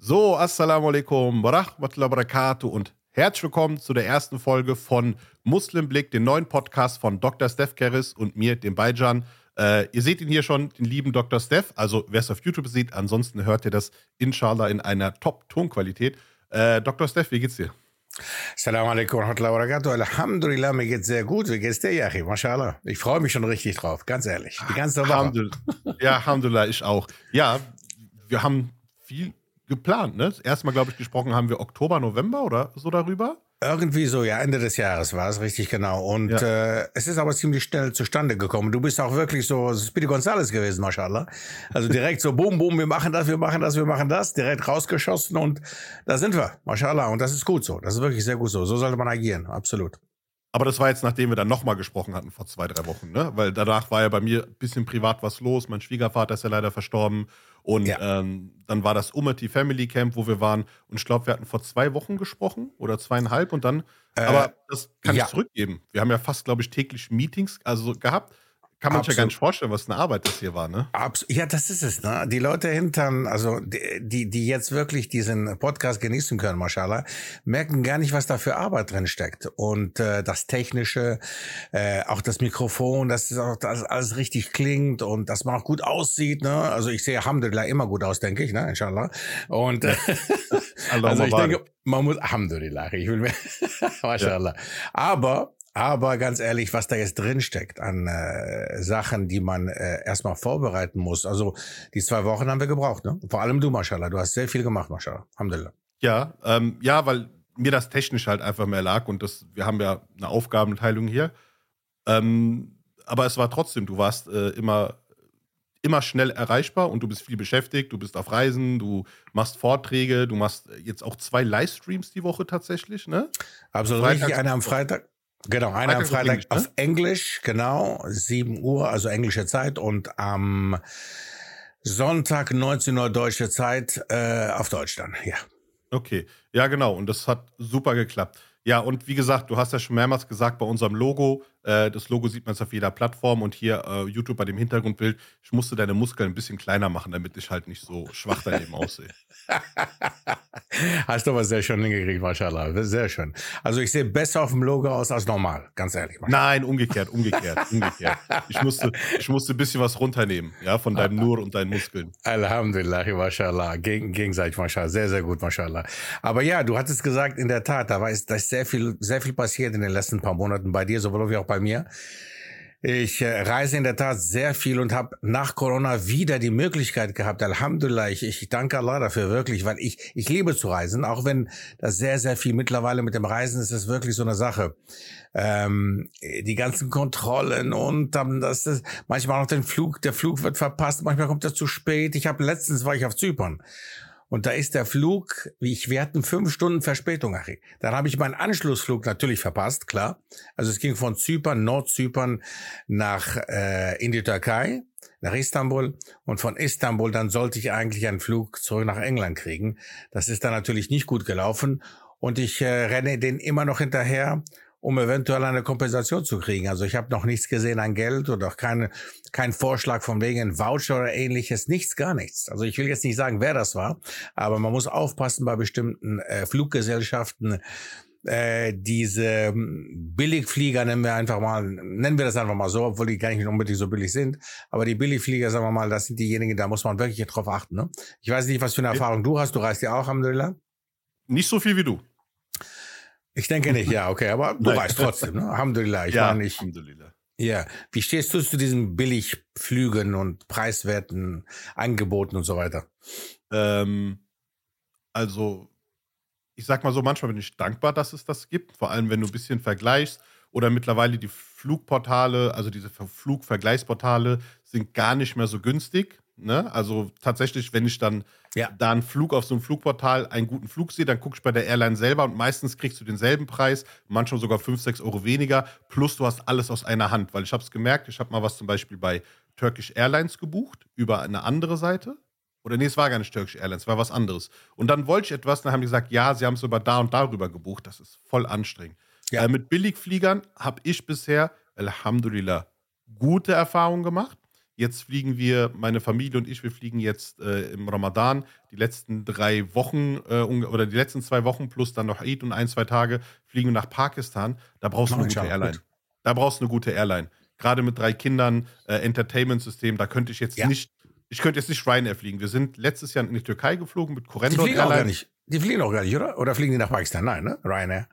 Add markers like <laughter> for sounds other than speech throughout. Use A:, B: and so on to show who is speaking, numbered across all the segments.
A: So, Assalamu alaikum, warahmatullahi wabarakatuh und herzlich willkommen zu der ersten Folge von Muslimblick, den neuen Podcast von Dr. Steph Keris und mir, dem Beijan. Äh, ihr seht ihn hier schon, den lieben Dr. Steph. Also, wer es auf YouTube sieht, ansonsten hört ihr das inshallah in einer Top-Tonqualität. Äh, Dr. Steph, wie geht's dir?
B: Assalamu alaikum warahmatullahi wabarakatuh. Alhamdulillah, mir geht's sehr gut. Wie geht's dir, Yachi? Mashallah. Ich freue mich schon richtig drauf, ganz ehrlich. Die ganze Woche.
A: Alhamdulillah. Ja, Alhamdulillah, ich auch. Ja, wir haben viel geplant, ne? Erstmal, glaube ich, gesprochen haben wir Oktober, November oder so darüber.
B: Irgendwie so, ja, Ende des Jahres war es, richtig genau. Und ja. äh, es ist aber ziemlich schnell zustande gekommen. Du bist auch wirklich so Speedy Gonzales gewesen, mashallah. Also direkt so, boom, boom, wir machen das, wir machen das, wir machen das, direkt rausgeschossen und da sind wir, mashallah. Und das ist gut so. Das ist wirklich sehr gut so. So sollte man agieren, absolut.
A: Aber das war jetzt, nachdem wir dann nochmal gesprochen hatten vor zwei, drei Wochen, ne? Weil danach war ja bei mir ein bisschen privat was los. Mein Schwiegervater ist ja leider verstorben. Und ja. ähm, dann war das Umati Family Camp, wo wir waren. Und ich glaube, wir hatten vor zwei Wochen gesprochen oder zweieinhalb. Und dann, äh, aber das kann ja. ich zurückgeben. Wir haben ja fast, glaube ich, täglich Meetings also gehabt. Kann man sich ja gar nicht vorstellen, was eine Arbeit das hier war, ne?
B: Abs ja, das ist es, ne? Die Leute hintern, also die, die jetzt wirklich diesen Podcast genießen können, mashallah, merken gar nicht, was da für Arbeit drin steckt. Und äh, das Technische, äh, auch das Mikrofon, dass das auch dass alles richtig klingt und dass man auch gut aussieht, ne? Also ich sehe Alhamdulillah immer gut aus, denke ich, ne? Inshallah. Und äh, <laughs> <laughs> also ich denke, man muss Alhamdulillah, ich will mir, <laughs> mashallah. Ja. Aber aber ganz ehrlich, was da jetzt drin steckt an äh, Sachen, die man äh, erstmal vorbereiten muss. Also die zwei Wochen haben wir gebraucht, ne? Vor allem du, Mashallah. Du hast sehr viel gemacht, Mashallah. Alhamdulillah.
A: Ja, ähm, ja, weil mir das technisch halt einfach mehr lag und das, wir haben ja eine Aufgabenteilung hier. Ähm, aber es war trotzdem, du warst äh, immer, immer schnell erreichbar und du bist viel beschäftigt, du bist auf Reisen, du machst Vorträge, du machst jetzt auch zwei Livestreams die Woche tatsächlich, ne?
B: Absolut richtig, einer am Freitag. Genau, einer am Freitag ne? auf Englisch, genau, 7 Uhr, also englische Zeit und am Sonntag 19 Uhr deutsche Zeit äh, auf Deutsch dann, ja.
A: Okay, ja genau, und das hat super geklappt. Ja, und wie gesagt, du hast ja schon mehrmals gesagt, bei unserem Logo, äh, das Logo sieht man jetzt auf jeder Plattform und hier äh, YouTube bei dem Hintergrundbild, ich musste deine Muskeln ein bisschen kleiner machen, damit ich halt nicht so schwach daneben aussehe. <laughs>
B: Hast du aber sehr schön hingekriegt, mashallah. Sehr schön. Also ich sehe besser auf dem Logo aus als normal, ganz ehrlich.
A: Nein, umgekehrt, umgekehrt, umgekehrt. Ich musste, ich musste ein bisschen was runternehmen, ja, von deinem Nur und deinen Muskeln.
B: Alhamdulillah, mashallah. Geg gegenseitig, mashallah. Sehr, sehr gut, mashallah. Aber ja, du hattest gesagt, in der Tat, da, war, da ist sehr viel, sehr viel passiert in den letzten paar Monaten bei dir, sowohl wie auch bei mir. Ich äh, reise in der Tat sehr viel und habe nach Corona wieder die Möglichkeit gehabt. Alhamdulillah, ich, ich danke Allah dafür wirklich, weil ich ich liebe zu reisen, auch wenn das sehr sehr viel mittlerweile mit dem Reisen ist, ist wirklich so eine Sache. Ähm, die ganzen Kontrollen und dann das, das manchmal auch den Flug, der Flug wird verpasst, manchmal kommt er zu spät. Ich habe letztens war ich auf Zypern und da ist der Flug, wie ich, wir hatten fünf Stunden Verspätung, Achim. Dann habe ich meinen Anschlussflug natürlich verpasst, klar. Also es ging von Zypern, Nordzypern nach äh, in die Türkei, nach Istanbul. Und von Istanbul dann sollte ich eigentlich einen Flug zurück nach England kriegen. Das ist dann natürlich nicht gut gelaufen. Und ich äh, renne den immer noch hinterher um eventuell eine Kompensation zu kriegen. Also ich habe noch nichts gesehen an Geld oder auch keine, kein Vorschlag von wegen Voucher oder ähnliches, nichts, gar nichts. Also ich will jetzt nicht sagen, wer das war, aber man muss aufpassen bei bestimmten äh, Fluggesellschaften, äh, diese ähm, Billigflieger nennen wir einfach mal, nennen wir das einfach mal so, obwohl die gar nicht unbedingt so billig sind. Aber die Billigflieger, sagen wir mal, das sind diejenigen, da muss man wirklich drauf achten. Ne? Ich weiß nicht, was für eine Erfahrung du hast. Du reist ja auch, Alhamdulillah.
A: Nicht so viel wie du.
B: Ich denke nicht, ja, okay, aber du weißt trotzdem, ne? Alhamdulillah. Ich ja, meine, ich, Alhamdulillah. Ja, wie stehst du zu diesen Billigflügen und preiswerten Angeboten und so weiter?
A: Ähm, also, ich sag mal so, manchmal bin ich dankbar, dass es das gibt, vor allem wenn du ein bisschen vergleichst oder mittlerweile die Flugportale, also diese Flugvergleichsportale sind gar nicht mehr so günstig. Ne? Also tatsächlich, wenn ich dann ja. da einen Flug auf so einem Flugportal einen guten Flug sehe, dann gucke ich bei der Airline selber und meistens kriegst du denselben Preis, manchmal sogar 5, 6 Euro weniger, plus du hast alles aus einer Hand. Weil ich habe es gemerkt, ich habe mal was zum Beispiel bei Turkish Airlines gebucht, über eine andere Seite. Oder nee, es war gar nicht Turkish Airlines, es war was anderes. Und dann wollte ich etwas, dann haben die gesagt, ja, sie haben es über da und darüber gebucht. Das ist voll anstrengend. Ja. Äh, mit Billigfliegern habe ich bisher, Alhamdulillah, gute Erfahrungen gemacht Jetzt fliegen wir, meine Familie und ich, wir fliegen jetzt äh, im Ramadan die letzten drei Wochen äh, oder die letzten zwei Wochen plus dann noch Eid und ein, zwei Tage fliegen wir nach Pakistan. Da brauchst du eine gute Airline. Gut. Da brauchst du eine gute Airline. Gerade mit drei Kindern, äh, Entertainment-System, da könnte ich jetzt ja. nicht, ich könnte jetzt nicht Ryanair fliegen. Wir sind letztes Jahr in die Türkei geflogen mit Corendon
B: die fliegen Airline. Auch gar nicht. Die fliegen auch gar nicht, oder? Oder fliegen die nach Pakistan? Nein, ne? Ryanair.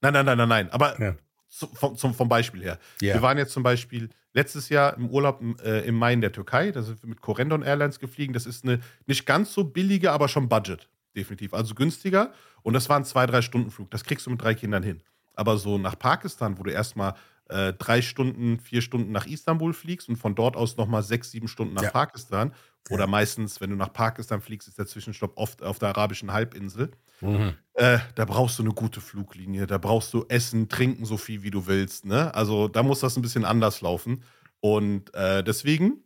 A: Nein, nein, nein, nein, nein. Aber ja. Zum, zum, vom Beispiel her. Yeah. Wir waren jetzt zum Beispiel letztes Jahr im Urlaub äh, im Mai in der Türkei. Da sind wir mit Corendon Airlines geflogen. Das ist eine nicht ganz so billige, aber schon Budget. Definitiv. Also günstiger. Und das war ein zwei, drei Stunden Flug. Das kriegst du mit drei Kindern hin. Aber so nach Pakistan, wo du erstmal äh, drei Stunden, vier Stunden nach Istanbul fliegst und von dort aus nochmal sechs, sieben Stunden nach ja. Pakistan. Oder meistens, wenn du nach Pakistan fliegst, ist der Zwischenstopp oft auf der arabischen Halbinsel. Mhm. Äh, da brauchst du eine gute Fluglinie, da brauchst du Essen, Trinken so viel wie du willst. Ne? Also da muss das ein bisschen anders laufen. Und äh, deswegen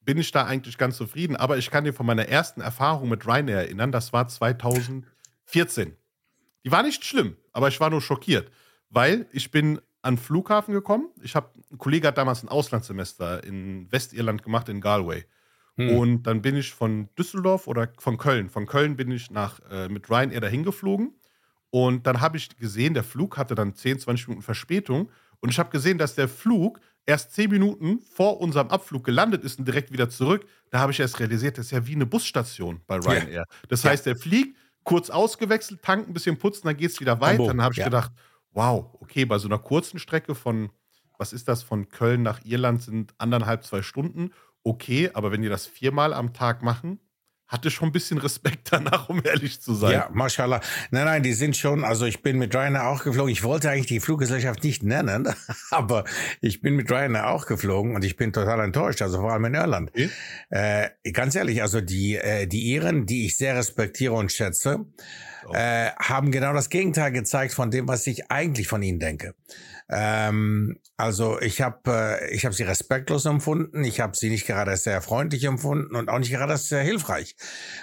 A: bin ich da eigentlich ganz zufrieden. Aber ich kann dir von meiner ersten Erfahrung mit Ryanair erinnern, das war 2014. Die war nicht schlimm, aber ich war nur schockiert, weil ich bin an den Flughafen gekommen. Ich habe, ein Kollege hat damals ein Auslandssemester in Westirland gemacht, in Galway. Hm. Und dann bin ich von Düsseldorf oder von Köln. Von Köln bin ich nach, äh, mit Ryanair dahin geflogen. Und dann habe ich gesehen, der Flug hatte dann 10, 20 Minuten Verspätung. Und ich habe gesehen, dass der Flug erst 10 Minuten vor unserem Abflug gelandet ist und direkt wieder zurück. Da habe ich erst realisiert, das ist ja wie eine Busstation bei Ryanair. Ja. Das heißt, der fliegt, kurz ausgewechselt, tankt ein bisschen putzen, dann geht es wieder weiter. Dann habe ich ja. gedacht, wow, okay, bei so einer kurzen Strecke von, was ist das, von Köln nach Irland sind anderthalb, zwei Stunden. Okay, aber wenn die das viermal am Tag machen, hatte schon ein bisschen Respekt danach, um ehrlich zu sein. Ja,
B: mashallah. Nein, nein, die sind schon, also ich bin mit Ryanair auch geflogen. Ich wollte eigentlich die Fluggesellschaft nicht nennen, <laughs> aber ich bin mit Ryanair auch geflogen und ich bin total enttäuscht, also vor allem in Irland. Okay. Äh, ganz ehrlich, also die, äh, die Iren, die ich sehr respektiere und schätze, äh, haben genau das Gegenteil gezeigt von dem, was ich eigentlich von ihnen denke. Ähm, also ich habe äh, ich habe sie respektlos empfunden, ich habe sie nicht gerade sehr freundlich empfunden und auch nicht gerade sehr hilfreich.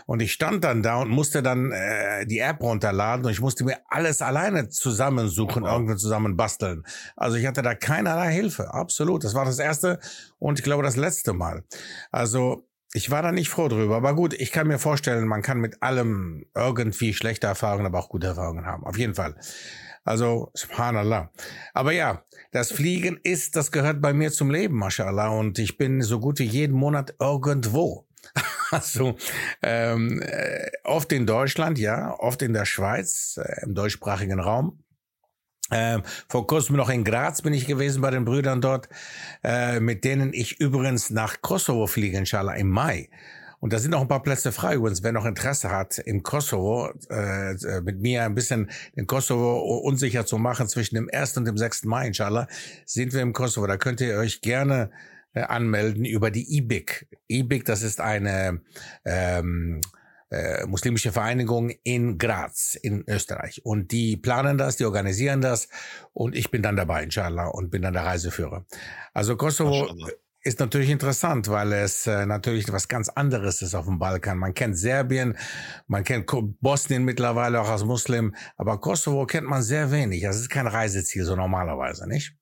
B: Und ich stand dann da und musste dann äh, die App runterladen und ich musste mir alles alleine zusammensuchen, oh. irgendwie zusammen basteln. Also ich hatte da keinerlei Hilfe, absolut. Das war das erste und ich glaube das letzte Mal. Also ich war da nicht froh drüber, aber gut, ich kann mir vorstellen, man kann mit allem irgendwie schlechte Erfahrungen, aber auch gute Erfahrungen haben. Auf jeden Fall. Also, subhanallah. Aber ja, das Fliegen ist, das gehört bei mir zum Leben, mashallah. Und ich bin so gut wie jeden Monat irgendwo. <laughs> Also ähm, äh, oft in Deutschland, ja, oft in der Schweiz, äh, im deutschsprachigen Raum. Ähm, vor kurzem noch in Graz bin ich gewesen bei den Brüdern dort, äh, mit denen ich übrigens nach Kosovo fliege, inshallah, im Mai. Und da sind noch ein paar Plätze frei. Übrigens, wer noch Interesse hat, im Kosovo äh, äh mit mir ein bisschen den Kosovo unsicher zu machen zwischen dem 1. und dem 6. Mai, inshallah, sind wir im Kosovo. Da könnt ihr euch gerne äh, anmelden über die IBIC. IBIC, das ist eine ähm, äh, muslimische Vereinigung in Graz in Österreich. Und die planen das, die organisieren das und ich bin dann dabei, inshallah, und bin dann der Reiseführer. Also Kosovo ist natürlich interessant, weil es äh, natürlich was ganz anderes ist auf dem Balkan. Man kennt Serbien, man kennt Bosnien mittlerweile auch als Muslim, aber Kosovo kennt man sehr wenig. Das ist kein Reiseziel so normalerweise, nicht?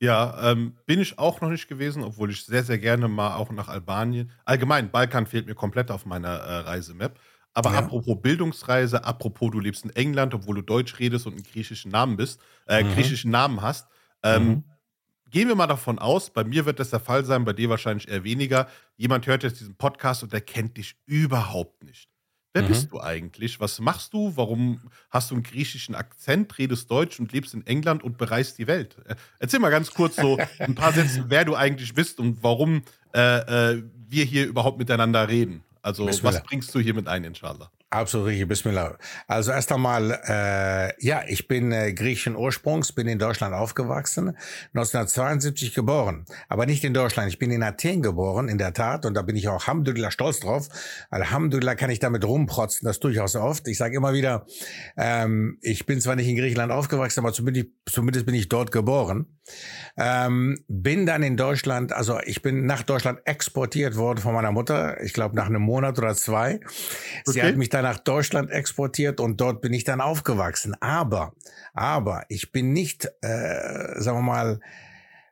A: Ja, ähm, bin ich auch noch nicht gewesen, obwohl ich sehr, sehr gerne mal auch nach Albanien. Allgemein, Balkan fehlt mir komplett auf meiner äh, Reisemap. Aber ja. apropos Bildungsreise, apropos du lebst in England, obwohl du Deutsch redest und einen griechischen Namen bist, äh, mhm. griechischen Namen hast. Ähm, mhm. Gehen wir mal davon aus, bei mir wird das der Fall sein, bei dir wahrscheinlich eher weniger. Jemand hört jetzt diesen Podcast und der kennt dich überhaupt nicht. Wer mhm. bist du eigentlich? Was machst du? Warum hast du einen griechischen Akzent, redest Deutsch und lebst in England und bereist die Welt? Äh, erzähl mal ganz kurz so <laughs> ein paar Sätze, wer du eigentlich bist und warum äh, äh, wir hier überhaupt miteinander reden. Also, was bringst du hier mit ein, inshallah?
B: Absolut richtig, Bismillah. Also erst einmal, äh, ja, ich bin äh, griechischen Ursprungs, bin in Deutschland aufgewachsen, 1972 geboren, aber nicht in Deutschland. Ich bin in Athen geboren, in der Tat, und da bin ich auch Alhamdulillah stolz drauf. Alhamdulillah kann ich damit rumprotzen, das tue ich auch so oft. Ich sage immer wieder, ähm, ich bin zwar nicht in Griechenland aufgewachsen, aber zumindest, zumindest bin ich dort geboren. Ähm, bin dann in Deutschland, also ich bin nach Deutschland exportiert worden von meiner Mutter, ich glaube nach einem Monat oder zwei. Sie okay. hat mich dann nach Deutschland exportiert und dort bin ich dann aufgewachsen. Aber, aber ich bin nicht, äh, sagen wir mal,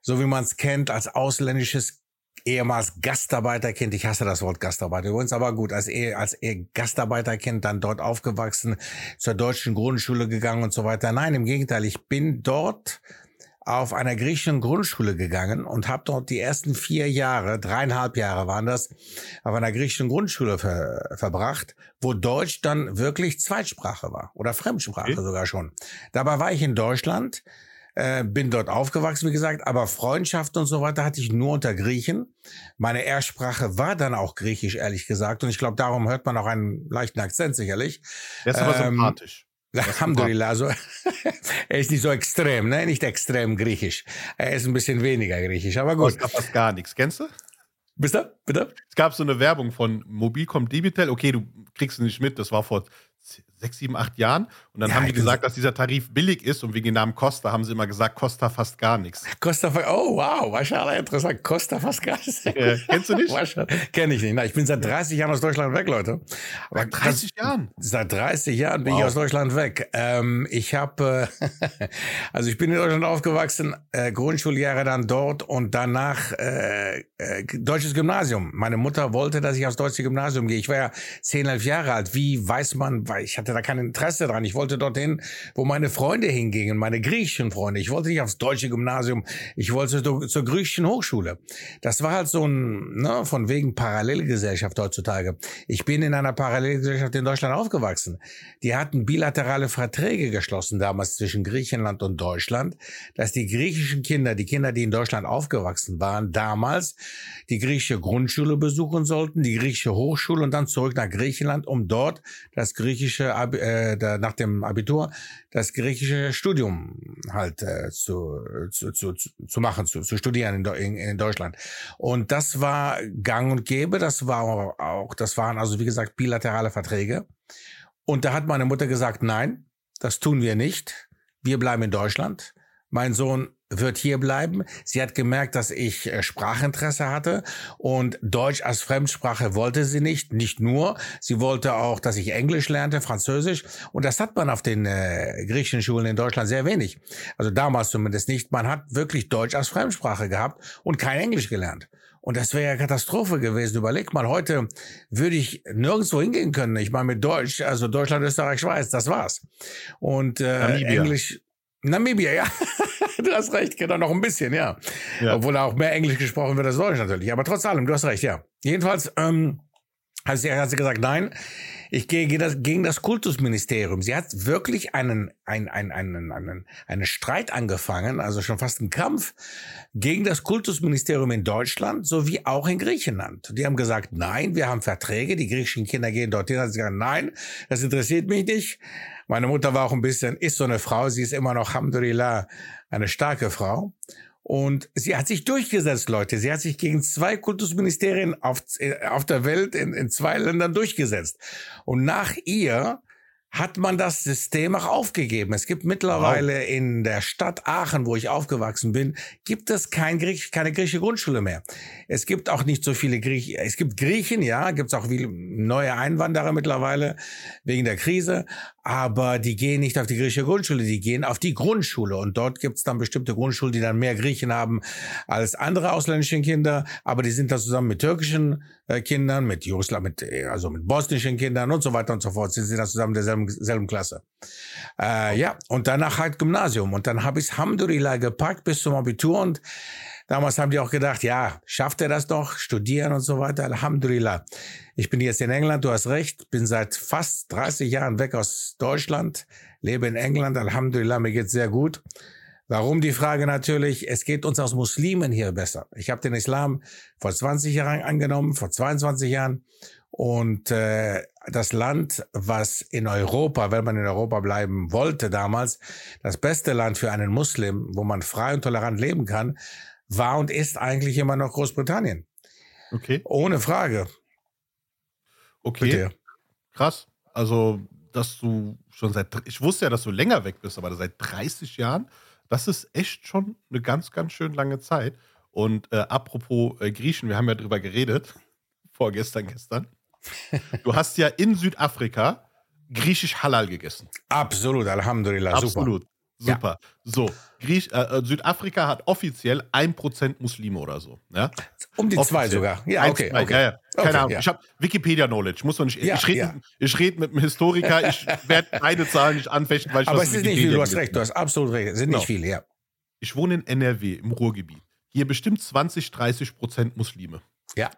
B: so wie man es kennt, als ausländisches ehemals Gastarbeiterkind, ich hasse das Wort Gastarbeiter übrigens, aber gut, als, als Gastarbeiterkind dann dort aufgewachsen, zur deutschen Grundschule gegangen und so weiter. Nein, im Gegenteil, ich bin dort auf einer griechischen Grundschule gegangen und habe dort die ersten vier Jahre, dreieinhalb Jahre waren das, auf einer griechischen Grundschule ver, verbracht, wo Deutsch dann wirklich Zweitsprache war oder Fremdsprache okay. sogar schon. Dabei war ich in Deutschland, äh, bin dort aufgewachsen, wie gesagt, aber Freundschaft und so weiter hatte ich nur unter Griechen. Meine Erstsprache war dann auch Griechisch, ehrlich gesagt. Und ich glaube, darum hört man auch einen leichten Akzent sicherlich.
A: Der ist aber ähm, sympathisch.
B: Alhamdulillah, also <laughs> er ist nicht so extrem, ne? Nicht extrem griechisch. Er ist ein bisschen weniger griechisch, aber gut.
A: Kostet fast gar nichts. Kennst du?
B: Bist du? Bitte?
A: Es gab so eine Werbung von Mobilcom Debitel. Okay, du kriegst es nicht mit. Das war vor sechs, sieben, acht Jahren. Und dann ja, haben die gesagt, dass dieser Tarif billig ist und wegen dem Namen Costa haben sie immer gesagt, Costa fast gar nichts. <laughs>
B: Costa, oh wow, wahrscheinlich interessant. Costa fast gar nichts.
A: Äh, kennst du nicht?
B: Kenn ich nicht. Na, ich bin seit 30 Jahren aus Deutschland weg, Leute.
A: Aber seit 30 Jahren?
B: Seit 30 Jahren bin wow. ich aus Deutschland weg. Ähm, ich habe, äh, <laughs> also ich bin in Deutschland aufgewachsen, äh, Grundschuljahre dann dort und danach äh, äh, deutsches Gymnasium. Meine Mutter wollte, dass ich aufs deutsche Gymnasium gehe. Ich war ja 10, 11 Jahre alt. Wie weiß man, weil ich hatte da kein Interesse dran. Ich wollte dorthin, wo meine Freunde hingingen, meine griechischen Freunde. Ich wollte nicht aufs deutsche Gymnasium. Ich wollte zur, zur griechischen Hochschule. Das war halt so ein, ne, von wegen Parallelgesellschaft heutzutage. Ich bin in einer Parallelgesellschaft in Deutschland aufgewachsen. Die hatten bilaterale Verträge geschlossen damals zwischen Griechenland und Deutschland, dass die griechischen Kinder, die Kinder, die in Deutschland aufgewachsen waren, damals die griechische Grundschule besuchen sollten, die griechische Hochschule und dann zurück nach Griechenland, um dort das griechische äh, da, nach dem Abitur das griechische Studium halt äh, zu, zu, zu, zu machen, zu, zu studieren in, in, in Deutschland. Und das war gang und gäbe, das war auch, das waren also wie gesagt bilaterale Verträge. Und da hat meine Mutter gesagt, nein, das tun wir nicht. Wir bleiben in Deutschland. Mein Sohn wird hier bleiben. Sie hat gemerkt, dass ich äh, Sprachinteresse hatte und Deutsch als Fremdsprache wollte sie nicht. Nicht nur, sie wollte auch, dass ich Englisch lernte, Französisch und das hat man auf den äh, griechischen Schulen in Deutschland sehr wenig. Also damals zumindest nicht. Man hat wirklich Deutsch als Fremdsprache gehabt und kein Englisch gelernt. Und das wäre ja Katastrophe gewesen. Überleg mal, heute würde ich nirgendwo hingehen können. Ich meine mit Deutsch, also Deutschland, Österreich, Schweiz, das war's. Und äh, Englisch, Namibia, ja. <laughs> du hast recht, genau, noch ein bisschen, ja. ja. Obwohl da auch mehr Englisch gesprochen wird als Deutsch natürlich. Aber trotz allem, du hast recht, ja. Jedenfalls ähm, hat, sie, hat sie gesagt, nein, ich gehe gegen das, gegen das Kultusministerium. Sie hat wirklich einen, einen, einen, einen, einen, einen Streit angefangen, also schon fast einen Kampf gegen das Kultusministerium in Deutschland sowie auch in Griechenland. Die haben gesagt, nein, wir haben Verträge, die griechischen Kinder gehen dorthin. Hat sie gesagt, nein, das interessiert mich nicht. Meine Mutter war auch ein bisschen, ist so eine Frau, sie ist immer noch, Alhamdulillah, eine starke Frau. Und sie hat sich durchgesetzt, Leute. Sie hat sich gegen zwei Kultusministerien auf, äh, auf der Welt in, in zwei Ländern durchgesetzt. Und nach ihr hat man das System auch aufgegeben. Es gibt mittlerweile wow. in der Stadt Aachen, wo ich aufgewachsen bin, gibt es kein Griech, keine griechische Grundschule mehr. Es gibt auch nicht so viele Griechen. Es gibt Griechen, ja, gibt es auch viele neue Einwanderer mittlerweile wegen der Krise, aber die gehen nicht auf die griechische Grundschule, die gehen auf die Grundschule. Und dort gibt es dann bestimmte Grundschulen, die dann mehr Griechen haben als andere ausländische Kinder, aber die sind da zusammen mit türkischen äh, Kindern, mit Jugoslaw, mit, äh, also mit bosnischen Kindern und so weiter und so fort, sind sie da zusammen derselben selben Klasse. Äh, ja, und danach halt Gymnasium. Und dann habe ich Hamdulillah gepackt bis zum Abitur und Damals haben die auch gedacht, ja, schafft er das doch, studieren und so weiter. Alhamdulillah. Ich bin jetzt in England, du hast recht, bin seit fast 30 Jahren weg aus Deutschland, lebe in England. Alhamdulillah, mir geht's sehr gut. Warum die Frage natürlich, es geht uns als Muslimen hier besser. Ich habe den Islam vor 20 Jahren angenommen, vor 22 Jahren. Und äh, das Land, was in Europa, wenn man in Europa bleiben wollte damals, das beste Land für einen Muslim, wo man frei und tolerant leben kann, war und ist eigentlich immer noch Großbritannien.
A: Okay.
B: Ohne Frage.
A: Okay. Bitte. Krass. Also, dass du schon seit, ich wusste ja, dass du länger weg bist, aber seit 30 Jahren, das ist echt schon eine ganz, ganz schön lange Zeit. Und äh, apropos äh, Griechen, wir haben ja drüber geredet, <laughs> vorgestern, gestern. <laughs> Du hast ja in Südafrika griechisch Halal gegessen.
B: Absolut, Alhamdulillah,
A: Absolut. Super. Super. So, Griech, äh, äh Südafrika hat offiziell 1% Muslime oder so. Ja?
B: Um die zwei sogar. Ja,
A: Eins,
B: okay.
A: zwei,
B: okay.
A: Ja, ja. Keine
B: Okay,
A: Ahnung.
B: ja.
A: Ich habe Wikipedia-Knowledge. Muss man nicht.
B: Ja,
A: ich rede
B: ja.
A: red mit einem Historiker. <laughs> Ich werde beide Zahlen nicht anfechten, weil ich
B: Aber es
A: in
B: ist nicht
A: Wikipedia
B: viel, du hast recht, du hast absolut recht. Es sind
A: Genau.
B: nicht viele, ja.
A: Ich wohne in NRW, im Ruhrgebiet. Hier bestimmt 20, 30 Prozent Muslime.
B: Ja.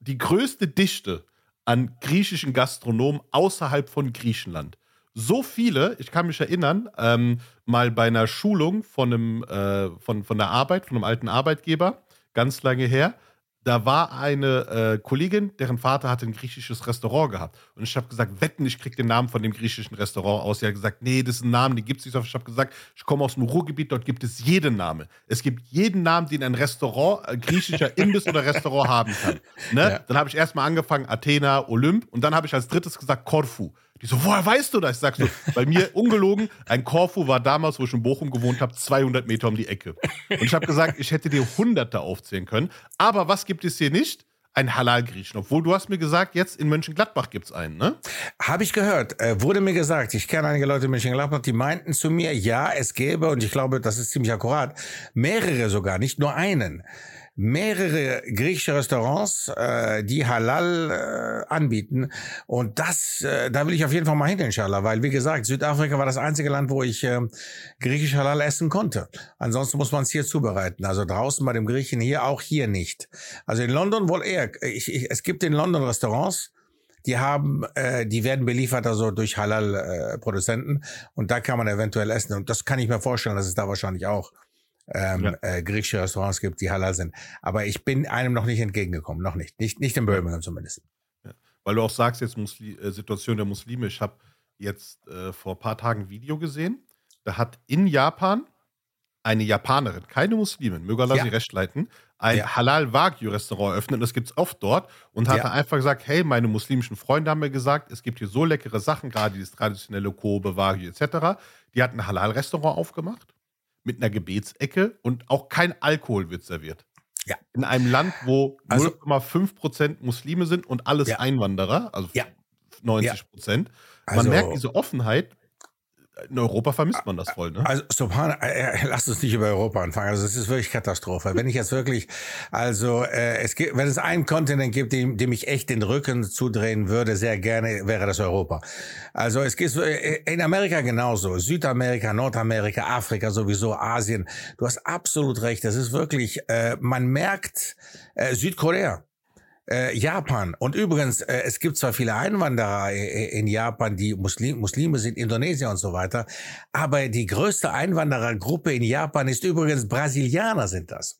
A: Die größte Dichte an griechischen Gastronomen außerhalb von Griechenland. So viele, ich kann mich erinnern, ähm, mal bei einer Schulung von, einem, äh, von, von der Arbeit, von einem alten Arbeitgeber, ganz lange her, da war eine äh, Kollegin, deren Vater hatte ein griechisches Restaurant gehabt. Und ich habe gesagt, wetten, ich kriege den Namen von dem griechischen Restaurant aus. Sie hat gesagt, nee, das ist ein Name, den gibt es nicht. Ich habe gesagt, ich komme aus dem Ruhrgebiet, dort gibt es jeden Namen. Es gibt jeden Namen, den ein Restaurant, äh, griechischer <laughs> Imbiss oder Restaurant haben kann. Ne?
B: Ja.
A: Dann habe ich erstmal angefangen, Athena, Olymp. Und dann habe ich als drittes gesagt, Korfu. Die so, woher weißt du das? Ich sag so, bei mir ungelogen, ein Korfu war damals, wo ich in Bochum gewohnt habe, 200 Meter um die Ecke. Und ich habe gesagt, ich hätte dir Hunderte aufzählen können. Aber was gibt es hier nicht? Ein Halal-Griechen. Obwohl du hast mir gesagt, jetzt in Mönchengladbach gibt es einen, ne?
B: Habe ich gehört, äh, wurde mir gesagt, ich kenne einige Leute in Mönchengladbach, die meinten zu mir, ja, es gäbe, und ich glaube, das ist ziemlich akkurat, mehrere sogar, nicht nur einen, mehrere griechische Restaurants, äh, die Halal äh, anbieten. Und das, äh, da will ich auf jeden Fall mal hin, inshallah, weil, wie gesagt, Südafrika war das einzige Land, wo ich äh, griechisch Halal essen konnte. Ansonsten muss man es hier zubereiten. Also draußen bei dem Griechen hier, auch hier nicht. Also in London wohl eher. Ich, ich, es gibt in London Restaurants, die haben, äh, die werden beliefert also durch Halal-Produzenten und da kann man eventuell essen. Und das kann ich mir vorstellen, dass es da wahrscheinlich auch ähm,
A: Ja.
B: äh, griechische Restaurants gibt, die halal sind. Aber ich bin einem noch nicht entgegengekommen, noch nicht. Nicht, nicht in Birmingham zumindest.
A: Weil du auch sagst, jetzt Musli äh, Situation der Muslime. Ich habe jetzt äh, vor ein paar Tagen ein Video gesehen. Da hat in Japan eine Japanerin, keine Muslimin, möge Allah
B: Ja.
A: sie recht leiten, ein
B: Ja.
A: Halal-Wagyu-Restaurant eröffnet. Und das gibt es oft dort. Und hat
B: Ja.
A: einfach gesagt: Hey, meine muslimischen Freunde haben mir gesagt, es gibt hier so leckere Sachen, gerade dieses traditionelle Kobe, Wagyu etc. Die hat ein Halal-Restaurant aufgemacht mit einer Gebetsecke und auch kein Alkohol wird serviert.
B: Ja.
A: In einem Land, wo
B: Also-
A: 0,5% Muslime sind und alles
B: Ja.
A: Einwanderer, also
B: Ja.
A: 90 Prozent. Man
B: Also-
A: merkt diese Offenheit. In Europa vermisst man das voll, ne?
B: Also, Subhan, äh, äh, lasst uns nicht über Europa anfangen. Also, es ist wirklich Katastrophe. Wenn ich jetzt wirklich, also, äh, es gibt, wenn es einen Kontinent gibt, dem, dem ich echt den Rücken zudrehen würde, sehr gerne, wäre das Europa. Also, es gibt äh, in Amerika genauso. Südamerika, Nordamerika, Afrika sowieso, Asien. Du hast absolut recht. Das ist wirklich, äh, man merkt, äh, Südkorea. Äh, Japan. Und übrigens, äh, es gibt zwar viele Einwanderer in Japan, die Muslim, Muslime sind, Indonesier und so weiter, aber die größte Einwanderergruppe in Japan ist übrigens Brasilianer sind das.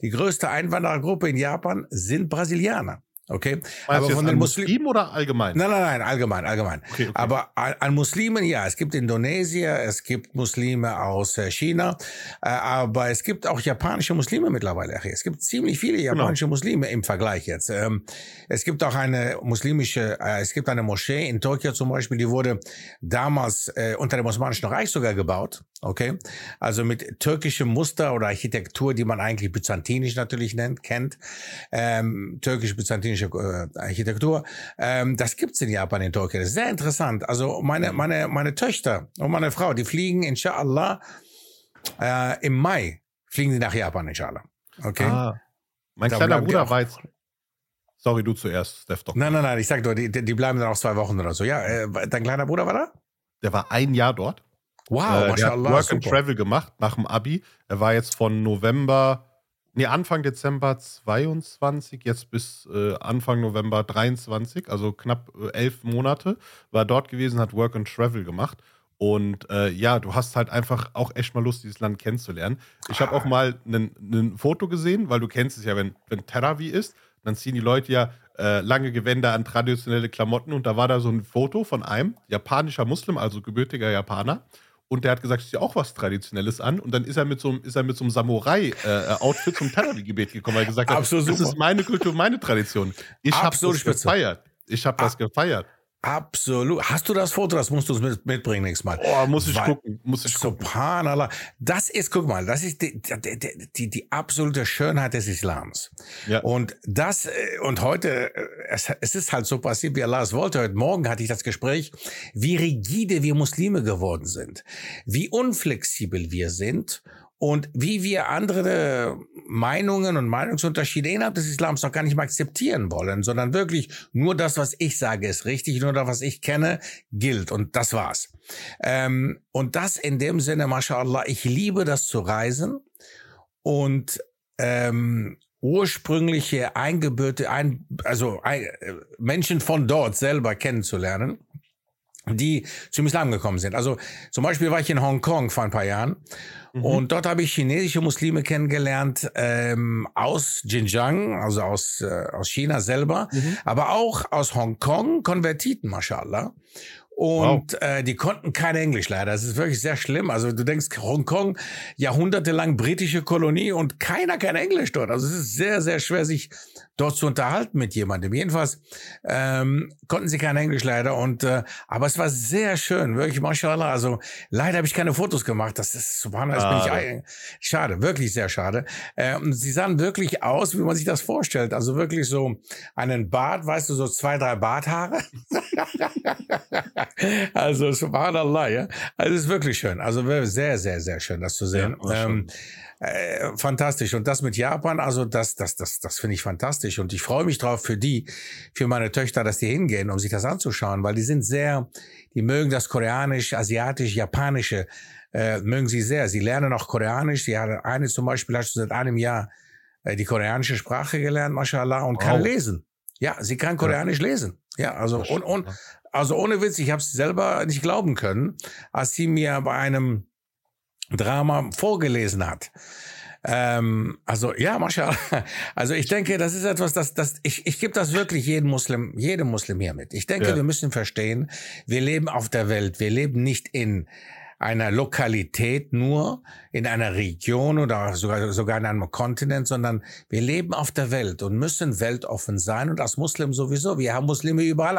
B: Die größte Einwanderergruppe in Japan sind Brasilianer. Okay?
A: Meinst
B: aber von den Muslimen.
A: Muslimen oder allgemein?
B: Nein, nein, nein, allgemein, allgemein.
A: Okay, okay.
B: Aber an, Muslimen, ja, es gibt Indonesier, es gibt Muslime aus äh, China, äh, aber es gibt auch japanische Muslime mittlerweile. Es gibt ziemlich viele
A: Genau.
B: japanische Muslime im Vergleich jetzt. Ähm, es gibt auch eine muslimische, äh, es gibt eine Moschee in Tokio zum Beispiel, die wurde damals äh, unter dem Osmanischen Reich sogar gebaut. Okay, also mit türkischem Muster oder Architektur, die man eigentlich byzantinisch natürlich nennt, kennt, ähm, türkisch-byzantinische äh, Architektur. Ähm, das gibt's in Japan, in Tokio. Das ist sehr interessant. Also meine, meine, meine Töchter und meine Frau, die fliegen inshallah äh, im Mai fliegen sie nach Japan, inshallah. Okay?
A: Ah, mein
B: Da
A: kleiner Bruder war jetzt. Sorry, du zuerst, Steph doch.
B: Nein, nein, nein, ich sag nur, die, die bleiben dann auch zwei Wochen oder so. Ja, äh, dein kleiner Bruder war da?
A: Der war ein Jahr dort.
B: Wow,
A: äh, der hat Work and
B: super.
A: Travel gemacht nach dem Abi. Er war jetzt von November, nee, Anfang Dezember 22, jetzt bis äh, Anfang November 23, also knapp äh, elf Monate, war dort gewesen, hat Work and Travel gemacht. Und äh, ja, du hast halt einfach auch echt mal Lust, dieses Land kennenzulernen. Ich habe auch mal ein Foto gesehen, weil du kennst es ja, wenn, wenn Terawi ist, dann ziehen die Leute ja äh, lange Gewänder an traditionelle Klamotten und da war da so ein Foto von einem japanischer Muslim, also gebürtiger Japaner. Und der hat gesagt, ich ziehe auch was Traditionelles an. Und dann ist er mit so, einem- ist er mit so einem Samurai-Outfit zum Terrorgebet gekommen, weil er gesagt hat,
B: Absolut
A: das
B: super.
A: ist meine Kultur, meine Tradition. Ich habe das gefeiert. Ich habe das gefeiert.
B: Absolut. Hast du das Foto? Das musst du mit, mitbringen nächstes Mal.
A: Oh, muss ich Weil, gucken. Muss ich gucken.
B: Subhanallah. Das ist, guck mal, das ist die, die, die, die absolute Schönheit des Islams. Ja. Und das, äh, und heute, äh, es, es ist halt so passiert, wie Allah es wollte. Heute Morgen hatte ich das Gespräch, wie rigide wir Muslime geworden sind. Wie unflexibel wir sind und wie wir andere Meinungen und Meinungsunterschiede innerhalb des Islams noch gar nicht mehr akzeptieren wollen, sondern wirklich nur das, was ich sage, ist richtig, nur das, was ich kenne, gilt. Und das war's. Ähm, und das in dem Sinne, mashallah, ich liebe das zu reisen und ähm, ursprüngliche Eingebürte, ein, also ein, äh, Menschen von dort selber kennenzulernen die zum Islam gekommen sind. Also zum Beispiel war ich in Hongkong vor ein paar Jahren mhm. und dort habe ich chinesische Muslime kennengelernt ähm, aus Xinjiang, also aus, äh, aus China selber, mhm. aber auch aus Hongkong, Konvertiten, mashallah. Und wow. äh, die konnten kein Englisch leider. Das ist wirklich sehr schlimm. Also du denkst, Hongkong, jahrhundertelang britische Kolonie und keiner kann Englisch dort. Also es ist sehr, sehr schwer, sich dort zu unterhalten mit jemandem. Jedenfalls ähm, konnten sie kein Englisch leider. Und äh, aber es war sehr schön, wirklich, mashallah. Also leider habe ich keine Fotos gemacht. Das ist subhanallah, das bin ich schade, wirklich sehr schade. Äh, und sie sahen wirklich aus, wie man sich das vorstellt. Also wirklich so einen Bart, weißt du, so zwei, drei Barthaare. <laughs> <laughs> also subhanallah, ja. Also es ist wirklich schön. Also sehr, sehr, sehr schön, das zu sehen. Ja, ähm, äh, fantastisch. Und das mit Japan, also das, das, das, das finde ich fantastisch. Und ich freue mich drauf für die, für meine Töchter, dass die hingehen, um sich das anzuschauen, weil die sind sehr, die mögen das Koreanisch, Asiatisch, Japanische, äh, mögen sie sehr. Sie lernen auch Koreanisch. Sie hat eine zum Beispiel, hat schon seit einem Jahr äh, die koreanische Sprache gelernt, mashallah, und wow. kann lesen. Ja, sie kann Koreanisch ja. lesen. Ja, also und, und also ohne Witz, ich habe es selber nicht glauben können, als sie mir bei einem Drama vorgelesen hat. Ähm, also ja, Mascha. <laughs> Also ich denke, das ist etwas, das, das ich, ich gebe das wirklich jedem Muslim, jedem Muslim hier mit. Ich denke, ja. wir müssen verstehen, wir leben auf der Welt, wir leben nicht in einer Lokalität nur, in einer Region oder sogar, sogar in einem Kontinent, sondern wir leben auf der Welt und müssen weltoffen sein und als Muslim sowieso. Wir haben Muslime überall.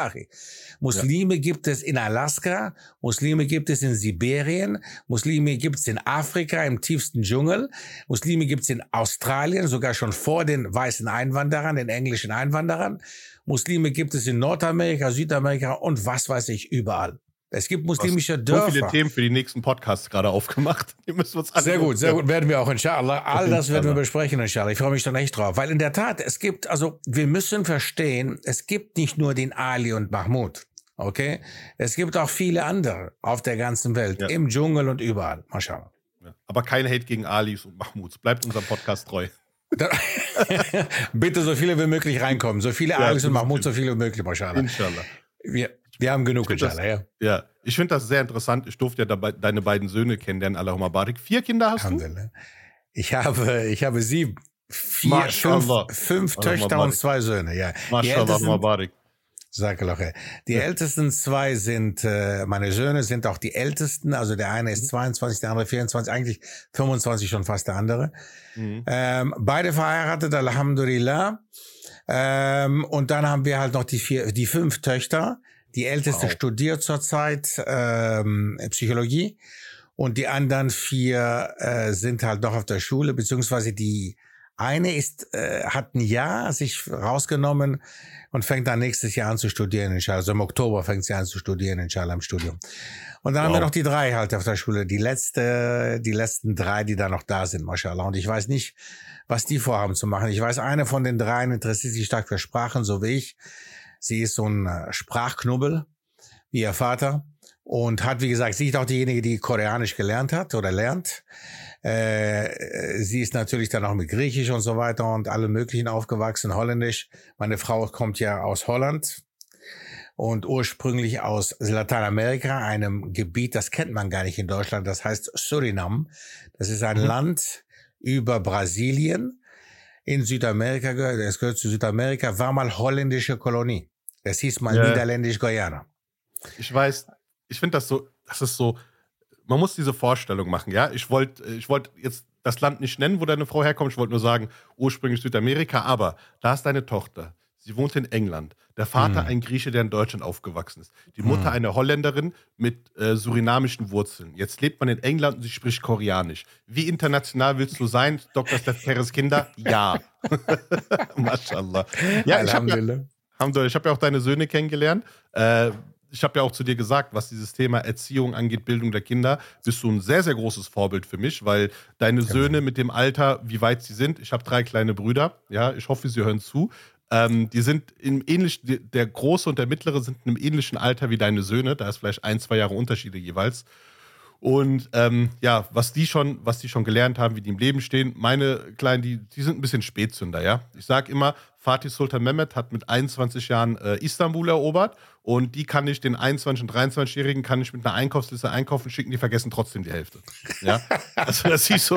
B: Muslime ja. gibt es in Alaska, Muslime gibt es in Sibirien, Muslime gibt es in Afrika im tiefsten Dschungel, Muslime gibt es in Australien, sogar schon vor den weißen Einwanderern, den englischen Einwanderern. Muslime gibt es in Nordamerika, Südamerika und was weiß ich überall. Es gibt muslimische Dörfer.
A: So viele Themen für die nächsten Podcasts gerade aufgemacht. <laughs>
B: Die müssen wir uns sehr gut, sehr gut. Werden wir auch, inshallah. All das werden wir besprechen, inshallah. Ich freue mich dann echt drauf. Weil in der Tat, es gibt, also, wir müssen verstehen, es gibt nicht nur den Ali und Mahmoud. Okay? Es gibt auch viele andere auf der ganzen Welt. Ja. Im Dschungel und überall. Mashallah.
A: Ja. Aber kein Hate gegen Alis und Mahmouds. Bleibt unserem Podcast treu. <laughs>
B: Bitte so viele wie möglich reinkommen. So viele ja, Alis und Mahmouds, so viele wie möglich, Mashallah.
A: Inshallah.
B: Wir, wir haben genug,
A: inshallah, ja. Ja, ich finde das sehr interessant. Ich durfte ja dabei, deine beiden Söhne kennenlernen, Allahumma barik. Vier Kinder hast du?
B: Ich habe, ich habe sieben. Vier, fünf, fünf Töchter und zwei Söhne, ja.
A: Mashallah, barik.
B: Sakeloche. Die ja. ältesten zwei sind, äh, meine Söhne sind auch die ältesten. Also der eine ist 22, mhm. der andere 24, eigentlich 25 schon fast der andere. Mhm. Ähm, beide verheiratet, Alhamdulillah. Ähm, und dann haben wir halt noch die vier, die fünf Töchter. Die älteste wow. studiert zurzeit ähm, Psychologie und die anderen vier äh, sind halt noch auf der Schule, beziehungsweise die eine ist, äh, hat ein Jahr sich rausgenommen und fängt dann nächstes Jahr an zu studieren, inshallah. Also im Oktober fängt sie an zu studieren, inshallah, im Studium. Und dann wow. haben wir noch die drei halt auf der Schule. Die letzte, die letzten drei, die da noch da sind, mashallah. Und ich weiß nicht, was die vorhaben zu machen. Ich weiß, eine von den dreien interessiert sich stark für Sprachen, so wie ich. Sie ist so ein äh, Sprachknubbel, wie ihr Vater. Und hat, wie gesagt, sie ist auch diejenige, die Koreanisch gelernt hat oder lernt. Äh, sie ist natürlich dann auch mit Griechisch und so weiter und alle möglichen aufgewachsen, Holländisch. Meine Frau kommt ja aus Holland und ursprünglich aus Lateinamerika, einem Gebiet, das kennt man gar nicht in Deutschland, das heißt Surinam. Das ist ein mhm. Land über Brasilien in Südamerika gehört, es gehört zu Südamerika, war mal holländische Kolonie. Es hieß mal ja. Niederländisch-Guyana.
A: Ich weiß, ich finde das so, das ist so, man muss diese Vorstellung machen, ja. Ich wollte ich wollt jetzt das Land nicht nennen, wo deine Frau herkommt, ich wollte nur sagen, ursprünglich Südamerika, aber da ist deine Tochter. Sie wohnt in England. Der Vater
B: Hm.
A: ein Grieche, der in Deutschland aufgewachsen ist. Die Mutter
B: Hm.
A: eine Holländerin mit äh, surinamischen Wurzeln. Jetzt lebt man in England und sie spricht Koreanisch. Wie international willst du sein, Dr. Steph Keres Kinder? Ja. <laughs> Mashallah. Ja, ich habe ja, Alhamdulillah. Ich hab ja auch deine Söhne kennengelernt. Äh, ich habe ja auch zu dir gesagt, was dieses Thema Erziehung angeht, Bildung der Kinder, bist du ein sehr, sehr großes Vorbild für mich, weil deine Söhne mit dem Alter, wie weit sie sind, ich habe drei kleine Brüder, ja, ich hoffe, sie hören zu. Ähm, die sind im ähnlichen, der große und der mittlere sind in einem ähnlichen Alter wie deine Söhne, da ist vielleicht ein, zwei Jahre Unterschiede jeweils. Und ähm, ja, was die schon, was die schon gelernt haben, wie die im Leben stehen, meine Kleinen, die, die sind ein bisschen Spätzünder, ja. Ich sag immer, Fatih Sultan Mehmet hat mit 21 Jahren äh, Istanbul erobert und die kann ich, den 21- und 23-Jährigen, kann ich mit einer Einkaufsliste einkaufen schicken, die vergessen trotzdem die Hälfte. Ja. <laughs> Also das siehst du,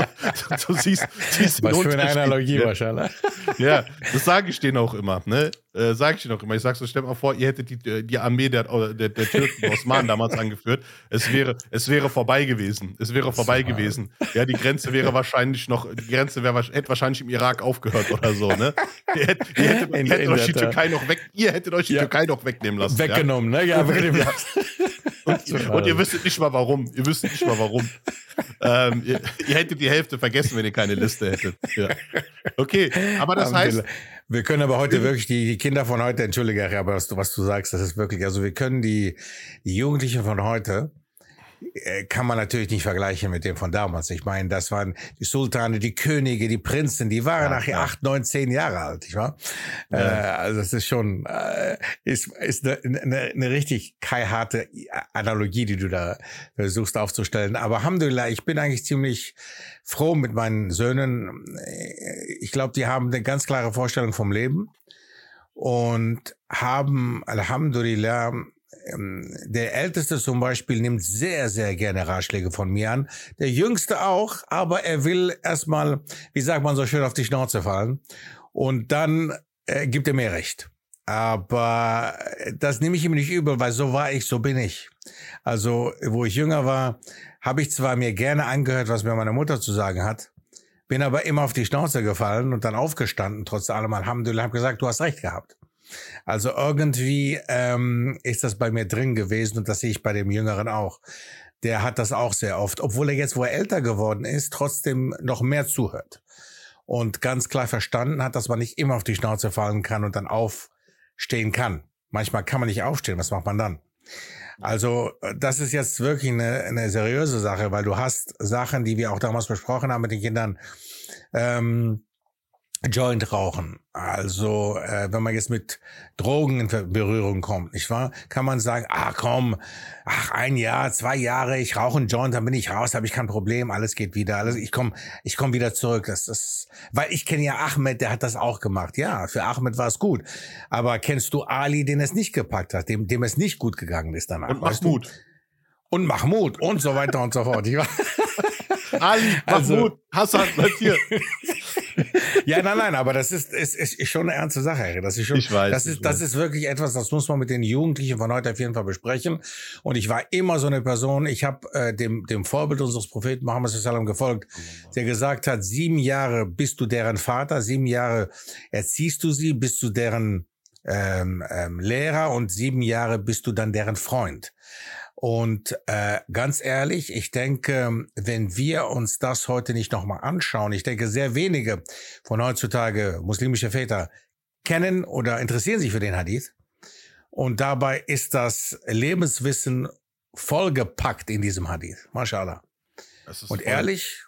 A: du siehst, siehst den
B: Was für eine Analogie,
A: ja.
B: Mashallah.
A: Ja, das sage ich denen auch immer, ne? Äh, sage ich denen auch immer. Ich sag so, stell mal vor, ihr hättet die, die Armee der, der, der Türken, der Osmanen damals angeführt. Es wäre, es wäre vorbei gewesen. Es wäre vorbei gewesen. Ja, die Grenze wäre wahrscheinlich noch, die Grenze wäre, hätte wahrscheinlich im Irak aufgehört oder so, ne? Ihr hättet, ihr hättet, ihr hättet euch die. <laughs> Türkei noch weg, ihr hättet euch die
B: Ja.
A: Türkei noch wegnehmen lassen. ja?
B: Weggenommen, ne? Ja. <laughs>
A: Ja. <laughs> Und, und ihr wüsstet nicht mal warum. Ihr wüsstet nicht mal warum. <laughs> ähm, ihr, ihr hättet die Hälfte vergessen, wenn ihr keine Liste hättet. Ja. Okay, aber das heißt.
B: Wir können aber heute wirklich die, die Kinder von heute, entschuldige, aber was du, was du sagst, das ist wirklich, also wir können die, die Jugendlichen von heute, kann man natürlich nicht vergleichen mit dem von damals. Ich meine, das waren die Sultane, die Könige, die Prinzen, die waren
A: Ja,
B: nachher
A: klar.
B: acht, neun, zehn Jahre alt, nicht wahr?
A: Ja.
B: Äh, also das ist schon, äh, ist, ist eine, eine, eine richtig keiharte Analogie, die du da versuchst aufzustellen. Aber Alhamdulillah, ich bin eigentlich ziemlich froh mit meinen Söhnen. Ich glaube, die haben eine ganz klare Vorstellung vom Leben und haben, Alhamdulillah, der Älteste zum Beispiel nimmt sehr, sehr gerne Ratschläge von mir an. Der Jüngste auch, aber er will erstmal, wie sagt man so schön, auf die Schnauze fallen. Und dann äh, gibt er mir recht. Aber das nehme ich ihm nicht übel, weil so war ich, so bin ich. Also, wo ich jünger war, habe ich zwar mir gerne angehört, was mir meine Mutter zu sagen hat, bin aber immer auf die Schnauze gefallen und dann aufgestanden, trotz allem Alhamdulillah, habe gesagt, du hast recht gehabt. Also irgendwie ähm, ist das bei mir drin gewesen und das sehe ich bei dem Jüngeren auch. Der hat das auch sehr oft, obwohl er jetzt, wo er älter geworden ist, trotzdem noch mehr zuhört. Und ganz klar verstanden hat, dass man nicht immer auf die Schnauze fallen kann und dann aufstehen kann. Manchmal kann man nicht aufstehen, was macht man dann? Also äh, das ist jetzt wirklich eine, eine seriöse Sache, weil du hast Sachen, die wir auch damals besprochen haben mit den Kindern, ähm, Joint rauchen. Also äh, wenn man jetzt mit Drogen in Berührung kommt, nicht wahr? Kann man sagen, ach komm, ach ein Jahr, zwei Jahre, ich rauche einen Joint, dann bin ich raus, habe ich kein Problem, alles geht wieder, alles, ich komme, ich komme wieder zurück. Das ist, weil ich kenne ja Ahmed, der hat das auch gemacht. Ja, für Ahmed war es gut. Aber kennst du Ali, den es nicht gepackt hat, dem, dem es nicht gut gegangen ist danach?
A: und
B: weißt
A: Mahmoud.
B: Und Mahmoud und so weiter und so fort. <laughs>
A: Ali,
B: Also-
A: Mahmoud, Hassan, hier. <laughs> <laughs>
B: Ja, nein, nein, aber das ist, ist, ist schon eine ernste Sache. Das ist schon,
A: Ich weiß,
B: das ist, das
A: weiß.
B: ist wirklich etwas, das muss man mit den Jugendlichen von heute auf jeden Fall besprechen. Und ich war immer so eine Person, ich habe äh, dem, dem Vorbild unseres Propheten Muhammad sallam gefolgt, der gesagt hat, sieben Jahre bist du deren Vater, sieben Jahre erziehst du sie, bist du deren ähm, ähm, Lehrer und sieben Jahre bist du dann deren Freund. Und äh, ganz ehrlich, ich denke, wenn wir uns das heute nicht nochmal anschauen, ich denke, sehr wenige von heutzutage muslimische Väter kennen oder interessieren sich für den Hadith. Und dabei ist das Lebenswissen vollgepackt in diesem Hadith. Mashallah. Und
A: voll-
B: ehrlich,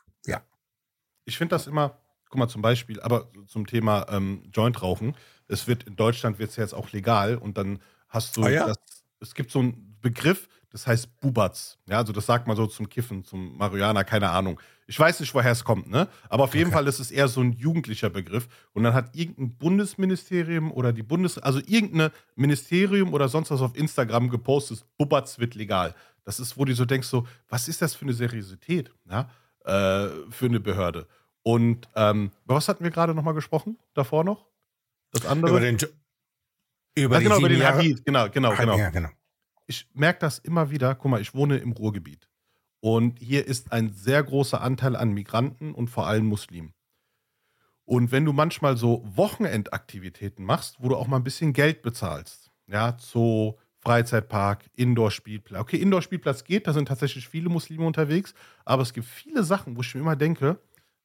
A: ich finde das immer, guck mal zum Beispiel, aber zum Thema ähm, Joint rauchen, es wird in Deutschland wird es jetzt auch legal und dann hast du
B: Ah, ja?
A: das, es gibt so einen Begriff, das heißt Bubatz. Ja, also das sagt man so zum Kiffen, zum Marihuana, keine Ahnung. Ich weiß nicht, woher es kommt, ne? Aber auf jeden
B: Okay.
A: Fall ist es eher so ein jugendlicher Begriff. Und dann hat irgendein Bundesministerium oder die Bundes, also irgendein Ministerium oder sonst was auf Instagram gepostet, Bubatz wird legal. Das ist, wo du so denkst, so, was ist das für eine Seriosität, ja? äh, für eine Behörde? Und ähm, über was hatten wir gerade nochmal gesprochen? Davor noch? Das andere?
B: über den, Jo- über
A: ja, genau, über den
B: Jahre,
A: Hadith. Genau, genau,
B: Ah,
A: genau
B: Ja, genau.
A: Ich merke das immer wieder. Guck mal, ich wohne im Ruhrgebiet. Und hier ist ein sehr großer Anteil an Migranten und vor allem Muslimen. Und wenn du manchmal so Wochenendaktivitäten machst, wo du auch mal ein bisschen Geld bezahlst, ja, Zoo, Freizeitpark, Indoor-Spielplatz. Okay, Indoor-Spielplatz geht, da sind tatsächlich viele Muslime unterwegs, aber es gibt viele Sachen, wo ich mir immer denke,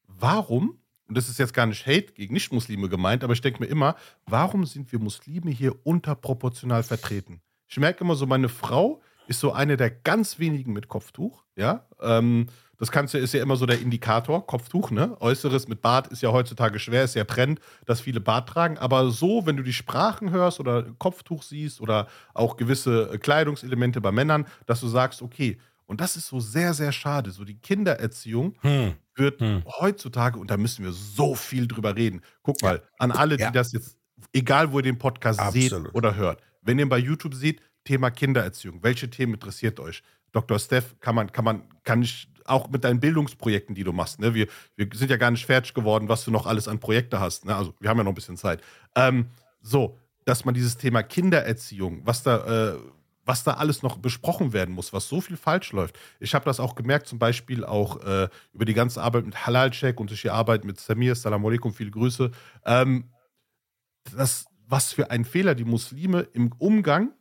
A: warum, und das ist jetzt gar nicht Hate gegen Nicht-Muslime gemeint, aber ich denke mir immer, warum sind wir Muslime hier unterproportional vertreten? Ich merke immer so, meine Frau ist so eine der ganz wenigen mit Kopftuch, ja. Ähm, das kannst du, ist ja immer so der Indikator, Kopftuch, ne? Äußeres mit Bart ist ja heutzutage schwer, ist ja Trend, dass viele Bart tragen. Aber so, wenn du die Sprachen hörst oder Kopftuch siehst oder auch gewisse Kleidungselemente bei Männern, dass du sagst, okay, und das ist so sehr, sehr schade. So die Kindererziehung hm. wird hm. heutzutage, und da müssen wir so viel drüber reden. Guck mal, an alle, die ja. das jetzt, egal wo ihr den Podcast Absolut. seht oder hört, wenn ihr bei YouTube seht, Thema Kindererziehung. Welche Themen interessiert euch? Dr. Steph kann man, kann man, kann ich auch mit deinen Bildungsprojekten, die du machst. Ne? Wir, wir sind ja gar nicht fertig geworden, was du noch alles an Projekte hast. Ne? Also wir haben ja noch ein bisschen Zeit. Ähm, so, dass man dieses Thema Kindererziehung, was da, äh, was da alles noch besprochen werden muss, was so viel falsch läuft. Ich habe das auch gemerkt, zum Beispiel auch äh, über die ganze Arbeit mit Halal-Check und durch die Arbeit mit Samir, Salam alaikum, viele Grüße. Ähm, das, was für ein Fehler die Muslime im Umgang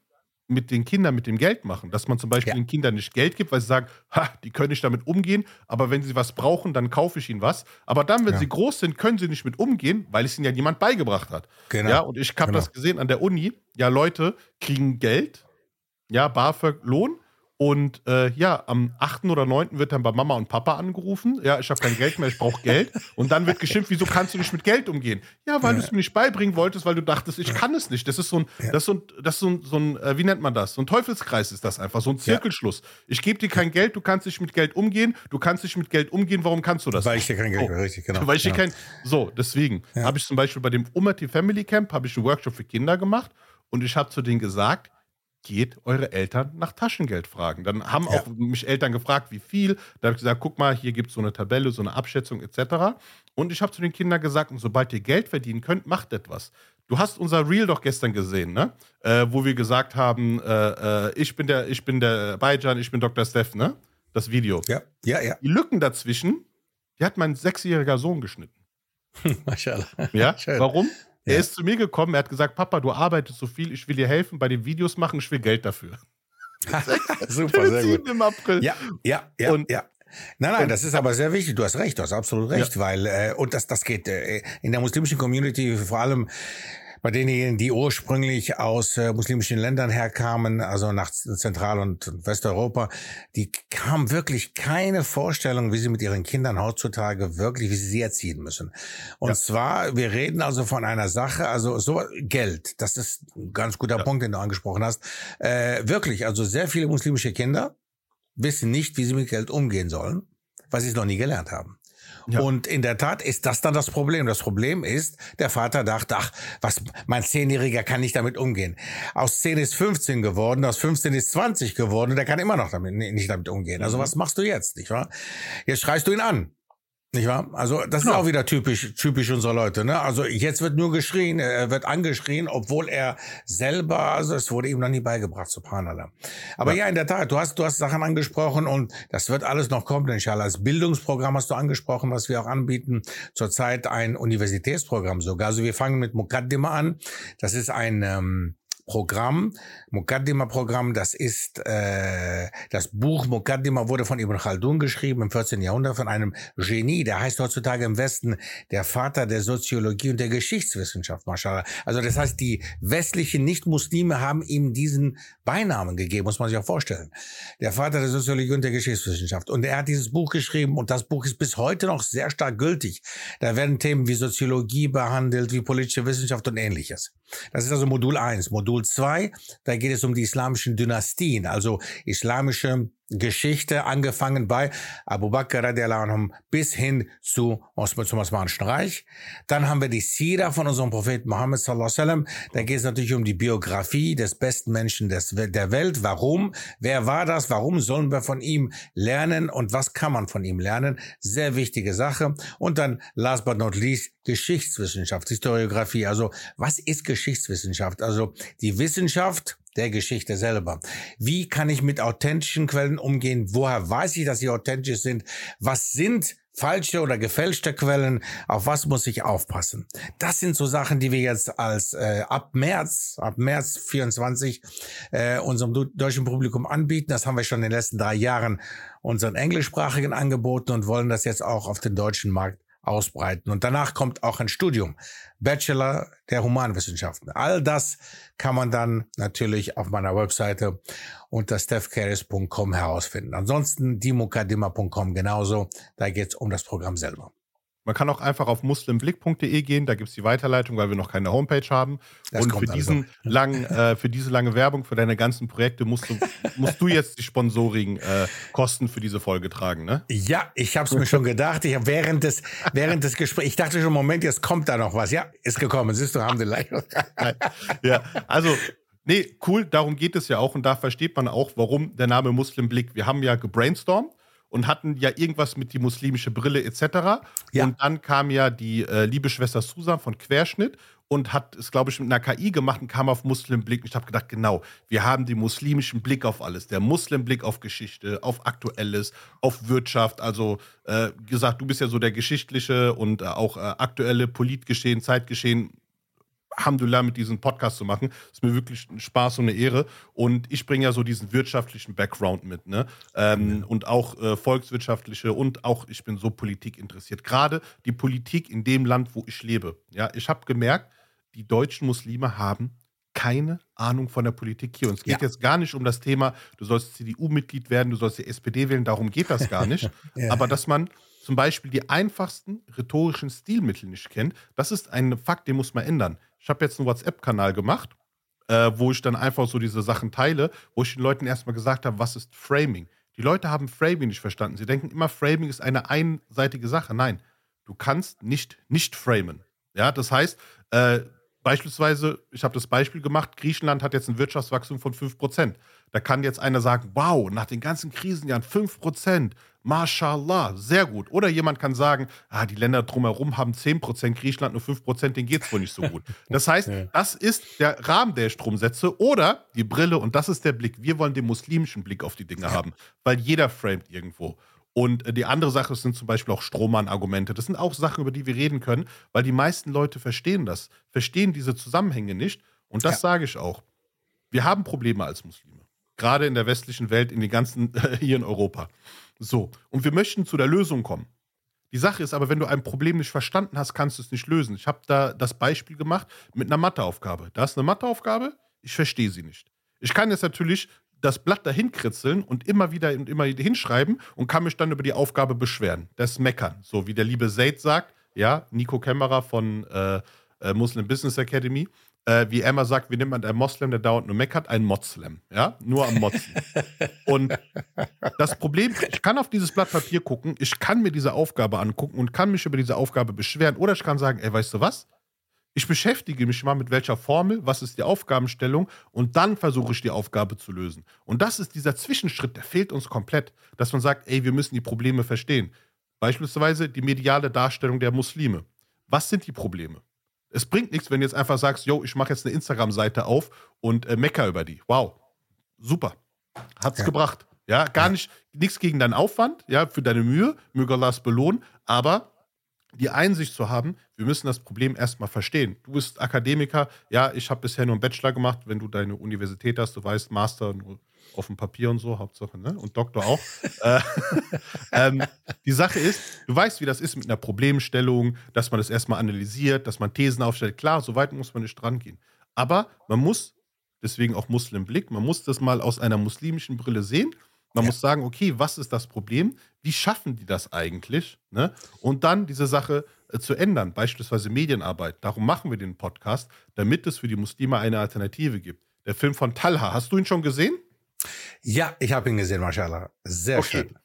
A: mit den Kindern, mit dem Geld machen. Dass man zum Beispiel ja. den Kindern nicht Geld gibt, weil sie sagen, ha, die können nicht damit umgehen, aber wenn sie was brauchen, dann kaufe ich ihnen was. Aber dann, wenn ja. sie groß sind, können sie nicht mit umgehen, weil es ihnen ja niemand beigebracht hat. Genau. Ja, und ich habe genau. das gesehen an der Uni. Ja, Leute kriegen Geld, ja, BAföG, Lohn und äh, ja, am 8. oder 9. wird dann bei Mama und Papa angerufen. Ja, ich habe kein Geld mehr, ich brauche Geld. Und dann wird geschimpft, wieso kannst du nicht mit Geld umgehen? Ja, weil ja. du es mir nicht beibringen wolltest, weil du dachtest, ich kann es nicht. Das ist so ein, ja. das ist so ein, das ist so ein, so ein äh, wie nennt man das? So ein Teufelskreis ist das einfach, so ein Zirkelschluss. Ich gebe dir kein Geld, du kannst nicht mit Geld umgehen, du kannst nicht mit Geld umgehen, warum kannst du das?
B: Weil ich dir kein Geld so. richtig, genau.
A: Weil ich dir kein, so, deswegen habe ich zum Beispiel bei dem Umati Family Camp, habe ich einen Workshop für Kinder gemacht und ich habe zu denen gesagt, geht eure Eltern nach Taschengeld fragen. Dann haben ja. auch mich Eltern gefragt, wie viel. Da habe ich gesagt, guck mal, hier gibt es so eine Tabelle, so eine Abschätzung etc. Und ich habe zu den Kindern gesagt, sobald ihr Geld verdienen könnt, macht etwas. Du hast unser Reel doch gestern gesehen, ne? Äh, wo wir gesagt haben, äh, äh, ich bin der, ich bin der Bayjan, ich bin Dr. Steph, ne? Das Video.
B: Ja, ja, ja.
A: Die Lücken dazwischen, die hat mein sechsjähriger Sohn geschnitten. <laughs>
B: Maschallah.
A: Ja, Schön. warum? Er ja. ist zu mir gekommen, er hat gesagt, Papa, du arbeitest so viel, ich will dir helfen bei den Videos machen, ich will Geld dafür. <laughs> <laughs>
B: Super, sehr gut. Im April. Ja, ja, ja, und, ja. Nein, nein, das ist aber sehr wichtig. Du hast recht, du hast absolut recht, ja. weil äh, und das das geht äh, in der muslimischen Community vor allem bei denjenigen, die ursprünglich aus äh, muslimischen Ländern herkamen, also nach Zentral- und Westeuropa, die haben wirklich keine Vorstellung, wie sie mit ihren Kindern heutzutage wirklich, wie sie sie erziehen müssen. Und ja. zwar, wir reden also von einer Sache, also so Geld, das ist ein ganz guter ja. Punkt, den du angesprochen hast. Äh, wirklich, also sehr viele muslimische Kinder wissen nicht, wie sie mit Geld umgehen sollen, weil sie es noch nie gelernt haben. Ja. Und in der Tat ist das dann das Problem. Das Problem ist, der Vater dachte, ach, was, mein Zehnjähriger kann nicht damit umgehen. Aus 10 ist 15 geworden, aus 15 ist 20 geworden und der kann immer noch damit, nicht damit umgehen. Also mhm. was machst du jetzt, nicht wahr? Jetzt schreist du ihn an. Nicht wahr? Also das genau. ist auch wieder typisch, typisch unserer Leute. Ne? Also jetzt wird nur geschrien, er wird angeschrien, obwohl er selber, also es wurde ihm noch nie beigebracht, subhanallah. Aber ja. ja, in der Tat, du hast, du hast Sachen angesprochen und das wird alles noch kommen, inshallah. Das Bildungsprogramm hast du angesprochen, was wir auch anbieten. Zurzeit ein Universitätsprogramm sogar. Also wir fangen mit Mukaddima an. Das ist ein ähm, Programm, Mukaddima-Programm, das ist äh, das Buch Mukaddima wurde von Ibn Khaldun geschrieben im 14. Jahrhundert von einem Genie, der heißt heutzutage im Westen der Vater der Soziologie und der Geschichtswissenschaft, Mashallah. Also das heißt, die westlichen Nicht-Muslime haben ihm diesen Beinamen gegeben, muss man sich auch vorstellen. Der Vater der Soziologie und der Geschichtswissenschaft. Und er hat dieses Buch geschrieben und das Buch ist bis heute noch sehr stark gültig. Da werden Themen wie Soziologie behandelt, wie politische Wissenschaft und ähnliches. Das ist also Modul 1. Modul 2, da geht es um die islamischen Dynastien, also islamische Geschichte, angefangen bei Abu Bakr anhum, bis hin zu zum Osmanischen Reich. Dann haben wir die Sira von unserem Propheten Muhammad sallallahu alaihi wasallam. Da geht es natürlich um die Biografie des besten Menschen des, der Welt. Warum? Wer war das? Warum sollen wir von ihm lernen? Und was kann man von ihm lernen? Sehr wichtige Sache. Und dann, last but not least, Geschichtswissenschaft, Historiografie. Also, was ist Geschichtswissenschaft? Also, die Wissenschaft der Geschichte selber. Wie kann ich mit authentischen Quellen umgehen? Woher weiß ich, dass sie authentisch sind? Was sind falsche oder gefälschte Quellen, auf was muss ich aufpassen? Das sind so Sachen, die wir jetzt als äh, ab März, ab März 24 äh, unserem deutschen Publikum anbieten. Das haben wir schon in den letzten drei Jahren unseren englischsprachigen angeboten und wollen das jetzt auch auf den deutschen Markt ausbreiten. Und danach kommt auch ein Studium, Bachelor der Humanwissenschaften. All das kann man dann natürlich auf meiner Webseite unter stephcaris.com herausfinden. Ansonsten dimokadima.com genauso. Da geht es um das Programm selber.
A: Man kann auch einfach auf muslimblick.de gehen, da gibt es die Weiterleitung, weil wir noch keine Homepage haben. Das und für, diesen also. <laughs> langen, äh, für diese lange Werbung, für deine ganzen Projekte musst du, musst du jetzt die Sponsoring-Kosten äh, für diese Folge tragen, ne?
B: Ja, ich habe es mir schon gedacht. Ich während des, während des Gesprächs, ich dachte schon, Moment, jetzt kommt da noch was. Ja, ist gekommen. Siehst du, haben die
A: Ja, also Nee, cool, darum geht es ja auch und da versteht man auch, warum der Name Muslimblick. Wir haben ja gebrainstormt und hatten ja irgendwas mit die muslimische Brille etc. Ja. Und dann kam ja die äh, liebe Schwester Susan von Querschnitt und hat es, glaube ich, mit einer KI gemacht und kam auf Muslimblick. Ich habe gedacht, genau, wir haben den muslimischen Blick auf alles. Der Muslimblick auf Geschichte, auf Aktuelles, auf Wirtschaft. Also äh, gesagt, du bist ja so der geschichtliche und äh, auch äh, aktuelle Politgeschehen, Zeitgeschehen Alhamdulillah mit diesem Podcast zu machen. Ist mir wirklich ein Spaß und eine Ehre. Und ich bringe ja so diesen wirtschaftlichen Background mit, ne? Ähm, ja. Und auch äh, volkswirtschaftliche und auch, ich bin so Politik interessiert. Gerade die Politik in dem Land, wo ich lebe. Ja, ich habe gemerkt, die deutschen Muslime haben keine Ahnung von der Politik hier. Und es geht ja. jetzt gar nicht um das Thema, du sollst CDU-Mitglied werden, du sollst die SPD wählen, darum geht das gar nicht. <laughs> ja. Aber dass man zum Beispiel die einfachsten rhetorischen Stilmittel nicht kennt, das ist ein Fakt, den muss man ändern. Ich habe jetzt einen WhatsApp-Kanal gemacht, äh, wo ich dann einfach so diese Sachen teile, wo ich den Leuten erstmal gesagt habe, was ist Framing? Die Leute haben Framing nicht verstanden. Sie denken immer, Framing ist eine einseitige Sache. Nein, du kannst nicht nicht framen. Ja, das heißt, äh, beispielsweise, ich habe das Beispiel gemacht, Griechenland hat jetzt ein Wirtschaftswachstum von 5%. Da kann jetzt einer sagen, wow, nach den ganzen Krisenjahren 5%, Mashallah, sehr gut. Oder jemand kann sagen, ah, die Länder drumherum haben 10%, Griechenland nur 5%, denen geht es wohl nicht so gut. Das heißt, das ist der Rahmen, der ich drum setze. Oder die Brille, und das ist der Blick. Wir wollen den muslimischen Blick auf die Dinge haben, weil jeder framet irgendwo. Und äh, die andere Sache sind zum Beispiel auch Strohmann-Argumente. Das sind auch Sachen, über die wir reden können, weil die meisten Leute verstehen das, verstehen diese Zusammenhänge nicht. Und das ja. sage ich auch. Wir haben Probleme als Muslime. Gerade in der westlichen Welt, in den ganzen, <laughs> hier in Europa. So. Und wir möchten zu der Lösung kommen. Die Sache ist aber, wenn du ein Problem nicht verstanden hast, kannst du es nicht lösen. Ich habe da das Beispiel gemacht mit einer Matheaufgabe. Da ist eine Matheaufgabe, ich verstehe sie nicht. Ich kann jetzt natürlich das Blatt dahin kritzeln und immer wieder und immer hinschreiben und kann mich dann über die Aufgabe beschweren. Das Meckern. So wie der liebe Zaid sagt, ja, Nico Kämmerer von äh, äh, Muslim Business Academy. Äh, wie Emma sagt, wie nimmt man einen Moslem, der dauernd nur meckert? Ein Moslem. Ja, nur am Motzen. und das Problem, ich kann auf dieses Blatt Papier gucken, ich kann mir diese Aufgabe angucken und kann mich über diese Aufgabe beschweren. Oder ich kann sagen, ey, weißt du was? Ich beschäftige mich mal mit welcher Formel, was ist die Aufgabenstellung und dann versuche ich die Aufgabe zu lösen. Und das ist dieser Zwischenschritt, der fehlt uns komplett, dass man sagt, ey, wir müssen die Probleme verstehen. Beispielsweise die mediale Darstellung der Muslime. Was sind die Probleme? Es bringt nichts, wenn du jetzt einfach sagst, yo, ich mache jetzt eine Instagram-Seite auf und äh, mecker über die. Wow, super. Hat's ja. gebracht. Ja, gar ja. nicht, nichts gegen deinen Aufwand, ja, für deine Mühe, möge Allah es belohnen, aber die Einsicht zu haben, wir müssen das Problem erstmal verstehen. Du bist Akademiker, ja, ich habe bisher nur einen Bachelor gemacht, wenn du deine Universität hast, du weißt, Master nur auf dem Papier und so, Hauptsache, ne? Und Doktor auch. <laughs> äh, <laughs> ähm, die Sache ist, du weißt, wie das ist mit einer Problemstellung, dass man das erstmal analysiert, dass man Thesen aufstellt. Klar, so weit muss man nicht dran gehen. Aber man muss, deswegen auch Muslimblick, man muss das mal aus einer muslimischen Brille sehen man ja. muss sagen, okay, was ist das Problem? Wie schaffen die das eigentlich? Ne? Und dann diese Sache äh, zu ändern, beispielsweise Medienarbeit. Darum machen wir den Podcast, damit es für die Muslime eine Alternative gibt. Der Film von Talha, hast du ihn schon gesehen?
B: Ja, ich habe ihn gesehen, mashallah. Sehr okay. schön.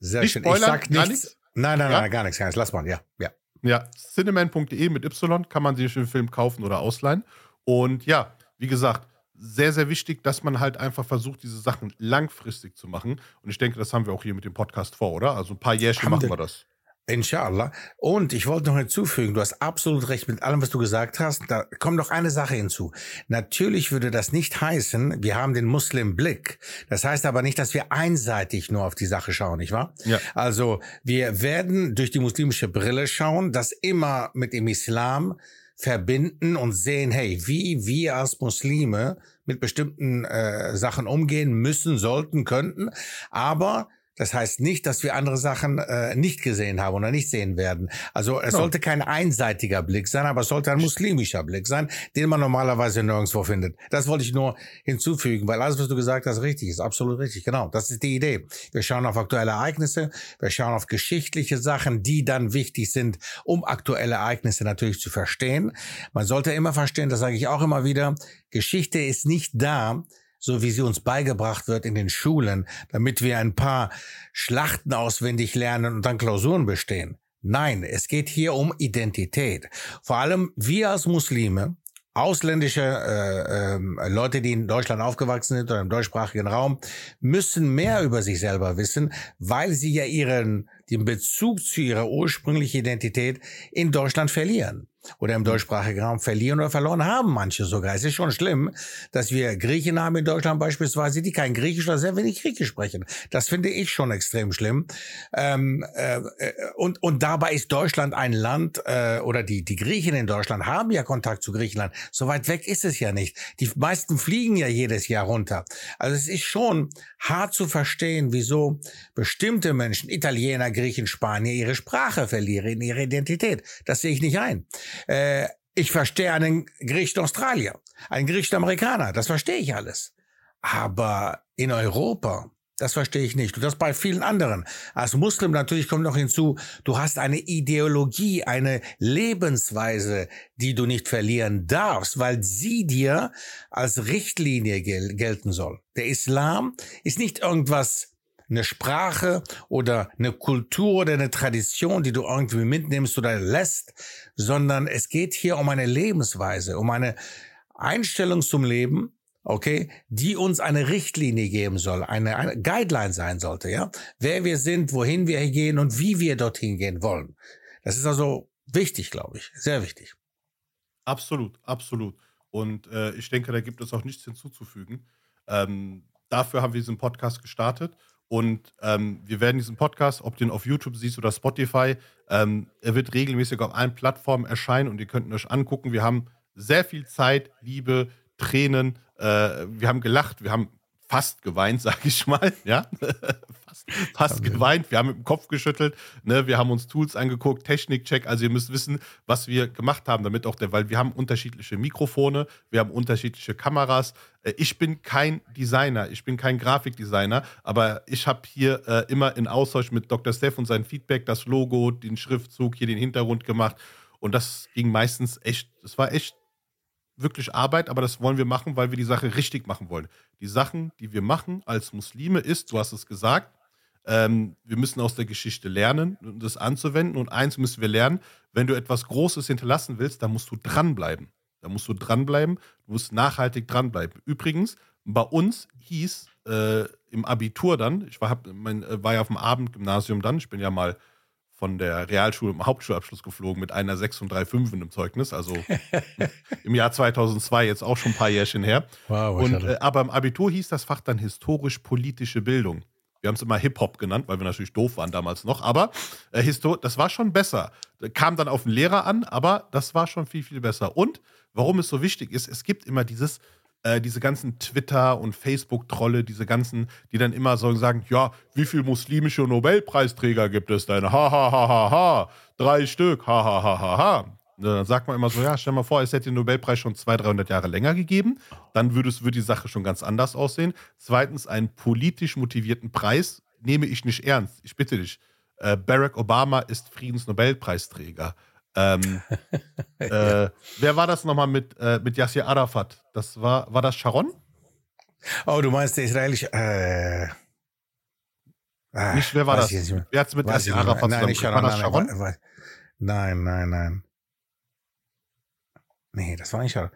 B: Sehr Nicht schön. Spoilern, ich sag nichts. nichts. Nein, nein, ja? nein, gar nichts, gar nichts. Lass mal, ja, ja.
A: Ja, cineman.de mit Y kann man sich den Film kaufen oder ausleihen. Und ja, wie gesagt, sehr, sehr wichtig, dass man halt einfach versucht, diese Sachen langfristig zu machen. Und ich denke, das haben wir auch hier mit dem Podcast vor, oder? Also ein paar Jährchen machen wir das.
B: Inshallah. Und ich wollte noch hinzufügen, du hast absolut recht mit allem, was du gesagt hast. Da kommt noch eine Sache hinzu. Natürlich würde das nicht heißen, wir haben den Muslimblick. Das heißt aber nicht, dass wir einseitig nur auf die Sache schauen, nicht wahr?
A: Ja.
B: Also wir werden durch die muslimische Brille schauen, das immer mit dem Islam verbinden und sehen, hey, wie wir als Muslime mit bestimmten äh, Sachen umgehen müssen, sollten, könnten. Aber das heißt nicht, dass wir andere Sachen äh, nicht gesehen haben oder nicht sehen werden. Also es
A: Ja.
B: sollte kein einseitiger Blick sein, aber es sollte ein muslimischer Blick sein, den man normalerweise nirgendwo findet. Das wollte ich nur hinzufügen, weil alles, was du gesagt hast, richtig ist. Absolut richtig. Genau. Das ist die Idee. Wir schauen auf aktuelle Ereignisse, wir schauen auf geschichtliche Sachen, die dann wichtig sind, um aktuelle Ereignisse natürlich zu verstehen. Man sollte immer verstehen, das sage ich auch immer wieder, Geschichte ist nicht da, so wie sie uns beigebracht wird in den Schulen, damit wir ein paar Schlachten auswendig lernen und dann Klausuren bestehen. Nein, es geht hier um Identität. Vor allem wir als Muslime, ausländische äh, ähm, Leute, die in Deutschland aufgewachsen sind oder im deutschsprachigen Raum, müssen mehr über sich selber wissen, weil sie ja ihren den Bezug zu ihrer ursprünglichen Identität in Deutschland verlieren oder im deutschsprachigen Raum verlieren oder verloren haben manche sogar. Es ist schon schlimm, dass wir Griechen haben in Deutschland beispielsweise, die kein Griechisch oder sehr wenig Griechisch sprechen. Das finde ich schon extrem schlimm. Ähm, äh, und, und dabei ist Deutschland ein Land, äh, oder die, die Griechen in Deutschland haben ja Kontakt zu Griechenland. So weit weg ist es ja nicht. Die meisten fliegen ja jedes Jahr runter. Also es ist schon hart zu verstehen, wieso bestimmte Menschen, Italiener, Griechen, Spanier, ihre Sprache verlieren, ihre Identität. Das sehe ich nicht ein. Äh, ich verstehe einen griechischen Australier, einen griechischen Amerikaner, das verstehe ich alles. Aber in Europa, das verstehe ich nicht. Und das bei vielen anderen. Als Muslim natürlich kommt noch hinzu, du hast eine Ideologie, eine Lebensweise, die du nicht verlieren darfst, weil sie dir als Richtlinie gel gelten soll. Der Islam ist nicht irgendwas eine Sprache oder eine Kultur oder eine Tradition, die du irgendwie mitnimmst oder lässt, sondern es geht hier um eine Lebensweise, um eine Einstellung zum Leben, okay, die uns eine Richtlinie geben soll, eine, eine Guideline sein sollte, ja, wer wir sind, wohin wir gehen und wie wir dorthin gehen wollen. Das ist also wichtig, glaube ich, sehr wichtig.
A: Absolut, absolut. Und äh, ich denke, da gibt es auch nichts hinzuzufügen. Ähm, dafür haben wir diesen Podcast gestartet. Und ähm, wir werden diesen Podcast, ob du ihn auf YouTube siehst oder Spotify, ähm, er wird regelmäßig auf allen Plattformen erscheinen und ihr könnt ihn euch angucken. Wir haben sehr viel Zeit, Liebe, Tränen, äh, wir haben gelacht, wir haben fast geweint, <laughs> sag ich mal, ja, <laughs> fast, fast geweint, wir haben mit dem Kopf geschüttelt, ne? wir haben uns Tools angeguckt, Technikcheck, also ihr müsst wissen, was wir gemacht haben, damit auch der, weil wir haben unterschiedliche Mikrofone, wir haben unterschiedliche Kameras. Äh, Ich bin kein Designer, ich bin kein Grafikdesigner, aber ich habe hier äh, immer in Austausch mit Dr. Steph und sein Feedback das Logo, den Schriftzug, hier den Hintergrund gemacht und das ging meistens echt, das war echt wirklich Arbeit, aber das wollen wir machen, weil wir die Sache richtig machen wollen. Die Sachen, die wir machen als Muslime, ist, du hast es gesagt, ähm, wir müssen aus der Geschichte lernen, das anzuwenden. Und eins müssen wir lernen, wenn du etwas Großes hinterlassen willst, dann musst du dranbleiben. Da musst du dranbleiben, du musst nachhaltig dranbleiben. Übrigens, bei uns hieß äh, im Abitur dann, ich war, hab, mein, äh, war ja auf dem Abendgymnasium dann, ich bin ja mal von der Realschule im Hauptschulabschluss geflogen mit einer 6 und 3 5 in dem Zeugnis, also <laughs> im Jahr 2002, jetzt auch schon ein paar Jährchen her.
B: Wow,
A: Und, äh, aber im Abitur hieß das Fach dann historisch-politische Bildung. Wir haben es immer Hip-Hop genannt, weil wir natürlich doof waren damals noch. Aber äh, das war schon besser. Kam dann auf den Lehrer an, aber das war schon viel, viel besser. Und warum es so wichtig ist, es gibt immer dieses, äh, diese ganzen Twitter- und Facebook-Trolle, diese ganzen, die dann immer so sagen, ja, wie viele muslimische Nobelpreisträger gibt es denn? Ha, ha, ha, ha, ha. Drei Stück. Ha, ha, ha, ha, ha. Dann sagt man immer so, ja, stell mal vor, es hätte den Nobelpreis schon 200, 300 Jahre länger gegeben. Dann würde, es, würde die Sache schon ganz anders aussehen. Zweitens, einen politisch motivierten Preis nehme ich nicht ernst. Ich bitte dich. Äh, Barack Obama ist Friedensnobelpreisträger. Ähm, <laughs> äh, wer war das nochmal mit, äh, mit Yasser Arafat? Das war, war das Sharon?
B: Oh, du meinst der israelische. Äh, ah,
A: Nicht, wer war das? Wer hat es mit
B: Weiß mehr.
A: Arafat
B: Nein, nicht? Sharon.
A: War das
B: Nein,
A: Sharon?
B: nein, nein, nein, nein. Nee, das war nicht Sharon.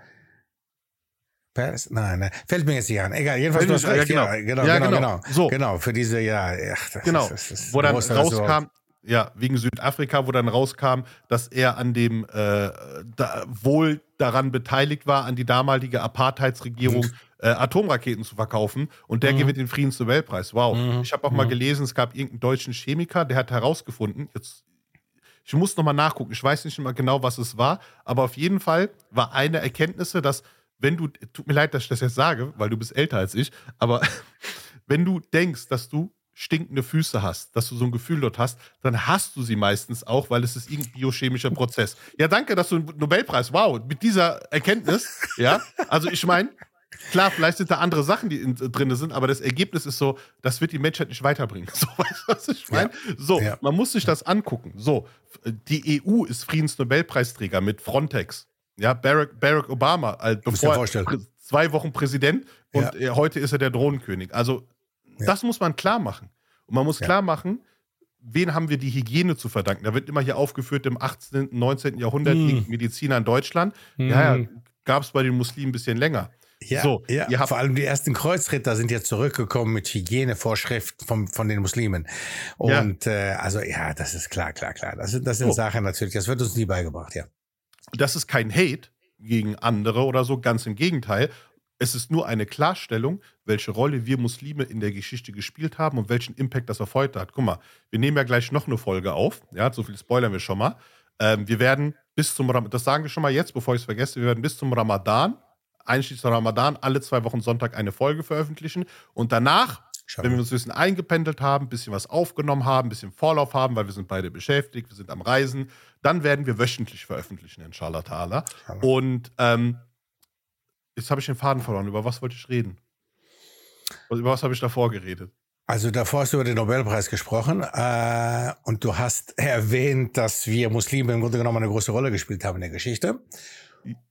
B: Paris? Nein, nein. Fällt mir jetzt nicht an. Egal, jedenfalls du hast
A: Ja,
B: recht.
A: genau.
B: Ja, genau,
A: Ja,
B: genau,
A: genau.
B: genau.
A: So.
B: Genau, für diese, ja, ach, das
A: Genau.
B: ist, das ist,
A: Wo dann
B: das
A: rauskam, Ja, wegen Südafrika, wo dann rauskam, dass er an dem äh, da, wohl daran beteiligt war, an die damalige Apartheidsregierung mhm. äh, Atomraketen zu verkaufen. Und der mhm. gewinnt den Friedensnobelpreis. Wow. Mhm. Ich habe auch mal mhm. gelesen, es gab irgendeinen deutschen Chemiker, der hat herausgefunden, jetzt ich muss nochmal nachgucken, ich weiß nicht mehr genau, was es war, aber auf jeden Fall war eine Erkenntnisse, dass wenn du, tut mir leid, dass ich das jetzt sage, weil du bist älter als ich, aber <laughs> wenn du denkst, dass du stinkende Füße hast, dass du so ein Gefühl dort hast, dann hast du sie meistens auch, weil es ist irgendein biochemischer Prozess. Ja, danke, dass du einen Nobelpreis, wow, mit dieser Erkenntnis, ja, also ich meine, klar, vielleicht sind da andere Sachen, die in, drin sind, aber das Ergebnis ist so, das wird die Menschheit nicht weiterbringen. <laughs> So, weißt du, was ich meine? Ja. So, ja. man muss sich das angucken. So, die EU ist Friedensnobelpreisträger mit Frontex. Ja, Barack, Barack Obama, äh, bevor zwei Wochen Präsident und ja. heute ist er der Drohnenkönig. Also ja. Das muss man klar machen. Und man muss ja. klar machen, wen haben wir die Hygiene zu verdanken? Da wird immer hier aufgeführt, im 18., 19. Jahrhundert hm. Mediziner in Deutschland. Hm. Ja, ja gab es bei den Muslimen ein bisschen länger.
B: Ja, so, ja. vor allem die ersten Kreuzritter sind jetzt zurückgekommen mit Hygienevorschriften von, von den Muslimen. Und ja. Äh, also ja, das ist klar, klar, klar. Das sind, das sind oh. Sachen natürlich, das wird uns nie beigebracht, ja.
A: Das ist kein Hate gegen andere oder so, ganz im Gegenteil, es ist nur eine Klarstellung, welche Rolle wir Muslime in der Geschichte gespielt haben und welchen Impact das auf heute hat. Guck mal, wir nehmen ja gleich noch eine Folge auf. Ja, so viel spoilern wir schon mal. Ähm, wir werden bis zum Ramadan, das sagen wir schon mal jetzt, bevor ich es vergesse, wir werden bis zum Ramadan, einschließlich Ramadan, alle zwei Wochen Sonntag eine Folge veröffentlichen. Und danach, Schau. wenn wir uns ein bisschen eingependelt haben, ein bisschen was aufgenommen haben, ein bisschen Vorlauf haben, weil wir sind beide beschäftigt, wir sind am Reisen, dann werden wir wöchentlich veröffentlichen, inshallah ta'ala. Und ähm, Jetzt habe ich den Faden verloren. Über was wollte ich reden? Über was habe ich davor geredet?
B: Also davor hast du über den Nobelpreis gesprochen äh, und du hast erwähnt, dass wir Muslime im Grunde genommen eine große Rolle gespielt haben in der Geschichte.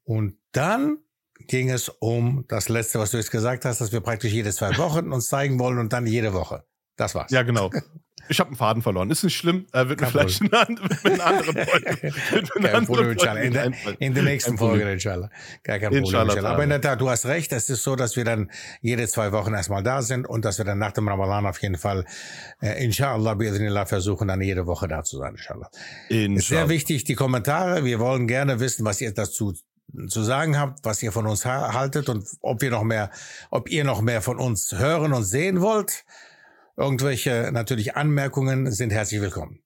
B: Und dann ging es um das Letzte, was du jetzt gesagt hast, dass wir praktisch jede zwei Wochen uns zeigen wollen und dann jede Woche. Das war's.
A: Ja, genau. <laughs> Ich habe einen Faden verloren. Ist nicht schlimm. Äh, wird mir vielleicht in einer, anderen <laughs> Folge.
B: kein Problem, inshallah. In, der, in der nächsten Folge, inshallah. Gar kein Problem, inshallah. inshallah. Aber in der Tat, du hast recht. Es ist so, dass wir dann jede zwei Wochen erstmal da sind und dass wir dann nach dem Ramadan auf jeden Fall, äh, inshallah, bi'idhnillah, versuchen, dann jede Woche da zu sein, inshallah. inshallah. Ist sehr wichtig, die Kommentare. Wir wollen gerne wissen, was ihr dazu zu sagen habt, was ihr von uns haltet und ob wir noch mehr, ob ihr noch mehr von uns hören und sehen wollt. Irgendwelche natürlich Anmerkungen sind herzlich willkommen.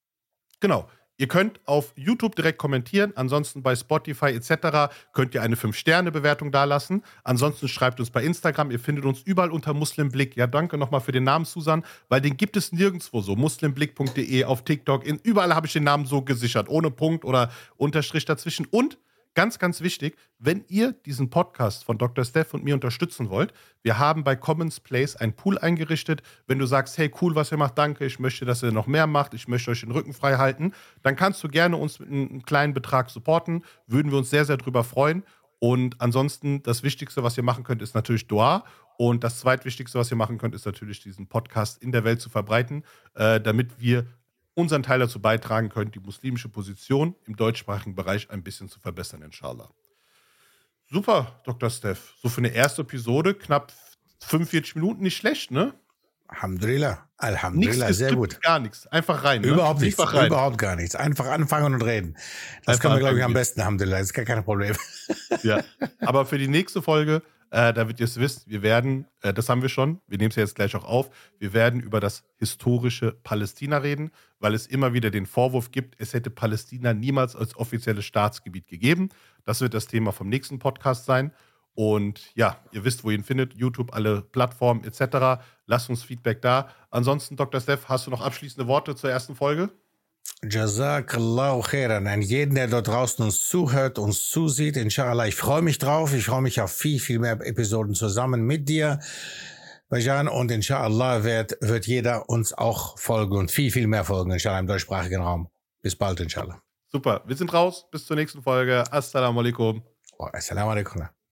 A: Genau. Ihr könnt auf YouTube direkt kommentieren. Ansonsten bei Spotify etc. könnt ihr eine 5-Sterne-Bewertung dalassen. Ansonsten schreibt uns bei Instagram. Ihr findet uns überall unter Muslimblick. Ja, danke nochmal für den Namen, Susan, weil den gibt es nirgendwo so. Muslimblick.de auf TikTok. Überall habe ich den Namen so gesichert. Ohne Punkt oder Unterstrich dazwischen. Und ganz, ganz wichtig, wenn ihr diesen Podcast von Dr. Steph und mir unterstützen wollt, wir haben bei Commons Place ein Pool eingerichtet. Wenn du sagst, hey, cool, was ihr macht, danke, ich möchte, dass ihr noch mehr macht, ich möchte euch den Rücken frei halten, dann kannst du gerne uns mit einem kleinen Betrag supporten. Würden wir uns sehr, sehr drüber freuen. Und ansonsten, das Wichtigste, was ihr machen könnt, ist natürlich Dua. Und das zweitwichtigste, was ihr machen könnt, ist natürlich diesen Podcast in der Welt zu verbreiten, äh, damit wir unseren Teil dazu beitragen können, die muslimische Position im deutschsprachigen Bereich ein bisschen zu verbessern, inshallah. Super, Dr. Steph. So für eine erste Episode, knapp 45 Minuten, nicht schlecht, ne?
B: Alhamdulillah. Alhamdulillah, nichts sehr gut.
A: Gar nichts. Einfach rein.
B: Ne? Überhaupt nichts. Rein. Überhaupt gar nichts. Einfach anfangen und reden. Das Einfach kann man, glaube ich, am besten, Alhamdulillah. Das ist gar kein Problem.
A: Ja. Aber für die nächste Folge äh, damit ihr es wisst, wir werden, äh, das haben wir schon, wir nehmen es ja jetzt gleich auch auf, wir werden über das historische Palästina reden, weil es immer wieder den Vorwurf gibt, es hätte Palästina niemals als offizielles Staatsgebiet gegeben. Das wird das Thema vom nächsten Podcast sein. Und ja, ihr wisst, wo ihr ihn findet, YouTube, alle Plattformen etc. Lasst uns Feedback da. Ansonsten, Dr. Steph, hast du noch abschließende Worte zur ersten Folge?
B: Jazakallahu khairan an jeden, der dort draußen uns zuhört, uns zusieht. Inshallah, ich freue mich drauf. Ich freue mich auf viel, viel mehr Episoden zusammen mit dir, Bajan. Und inshallah wird, wird jeder uns auch folgen und viel, viel mehr folgen, inshallah, im deutschsprachigen Raum. Bis bald, inshallah.
A: Super. Wir sind raus. Bis zur nächsten Folge. Assalamu alaikum.
B: Oh, assalamu alaikum.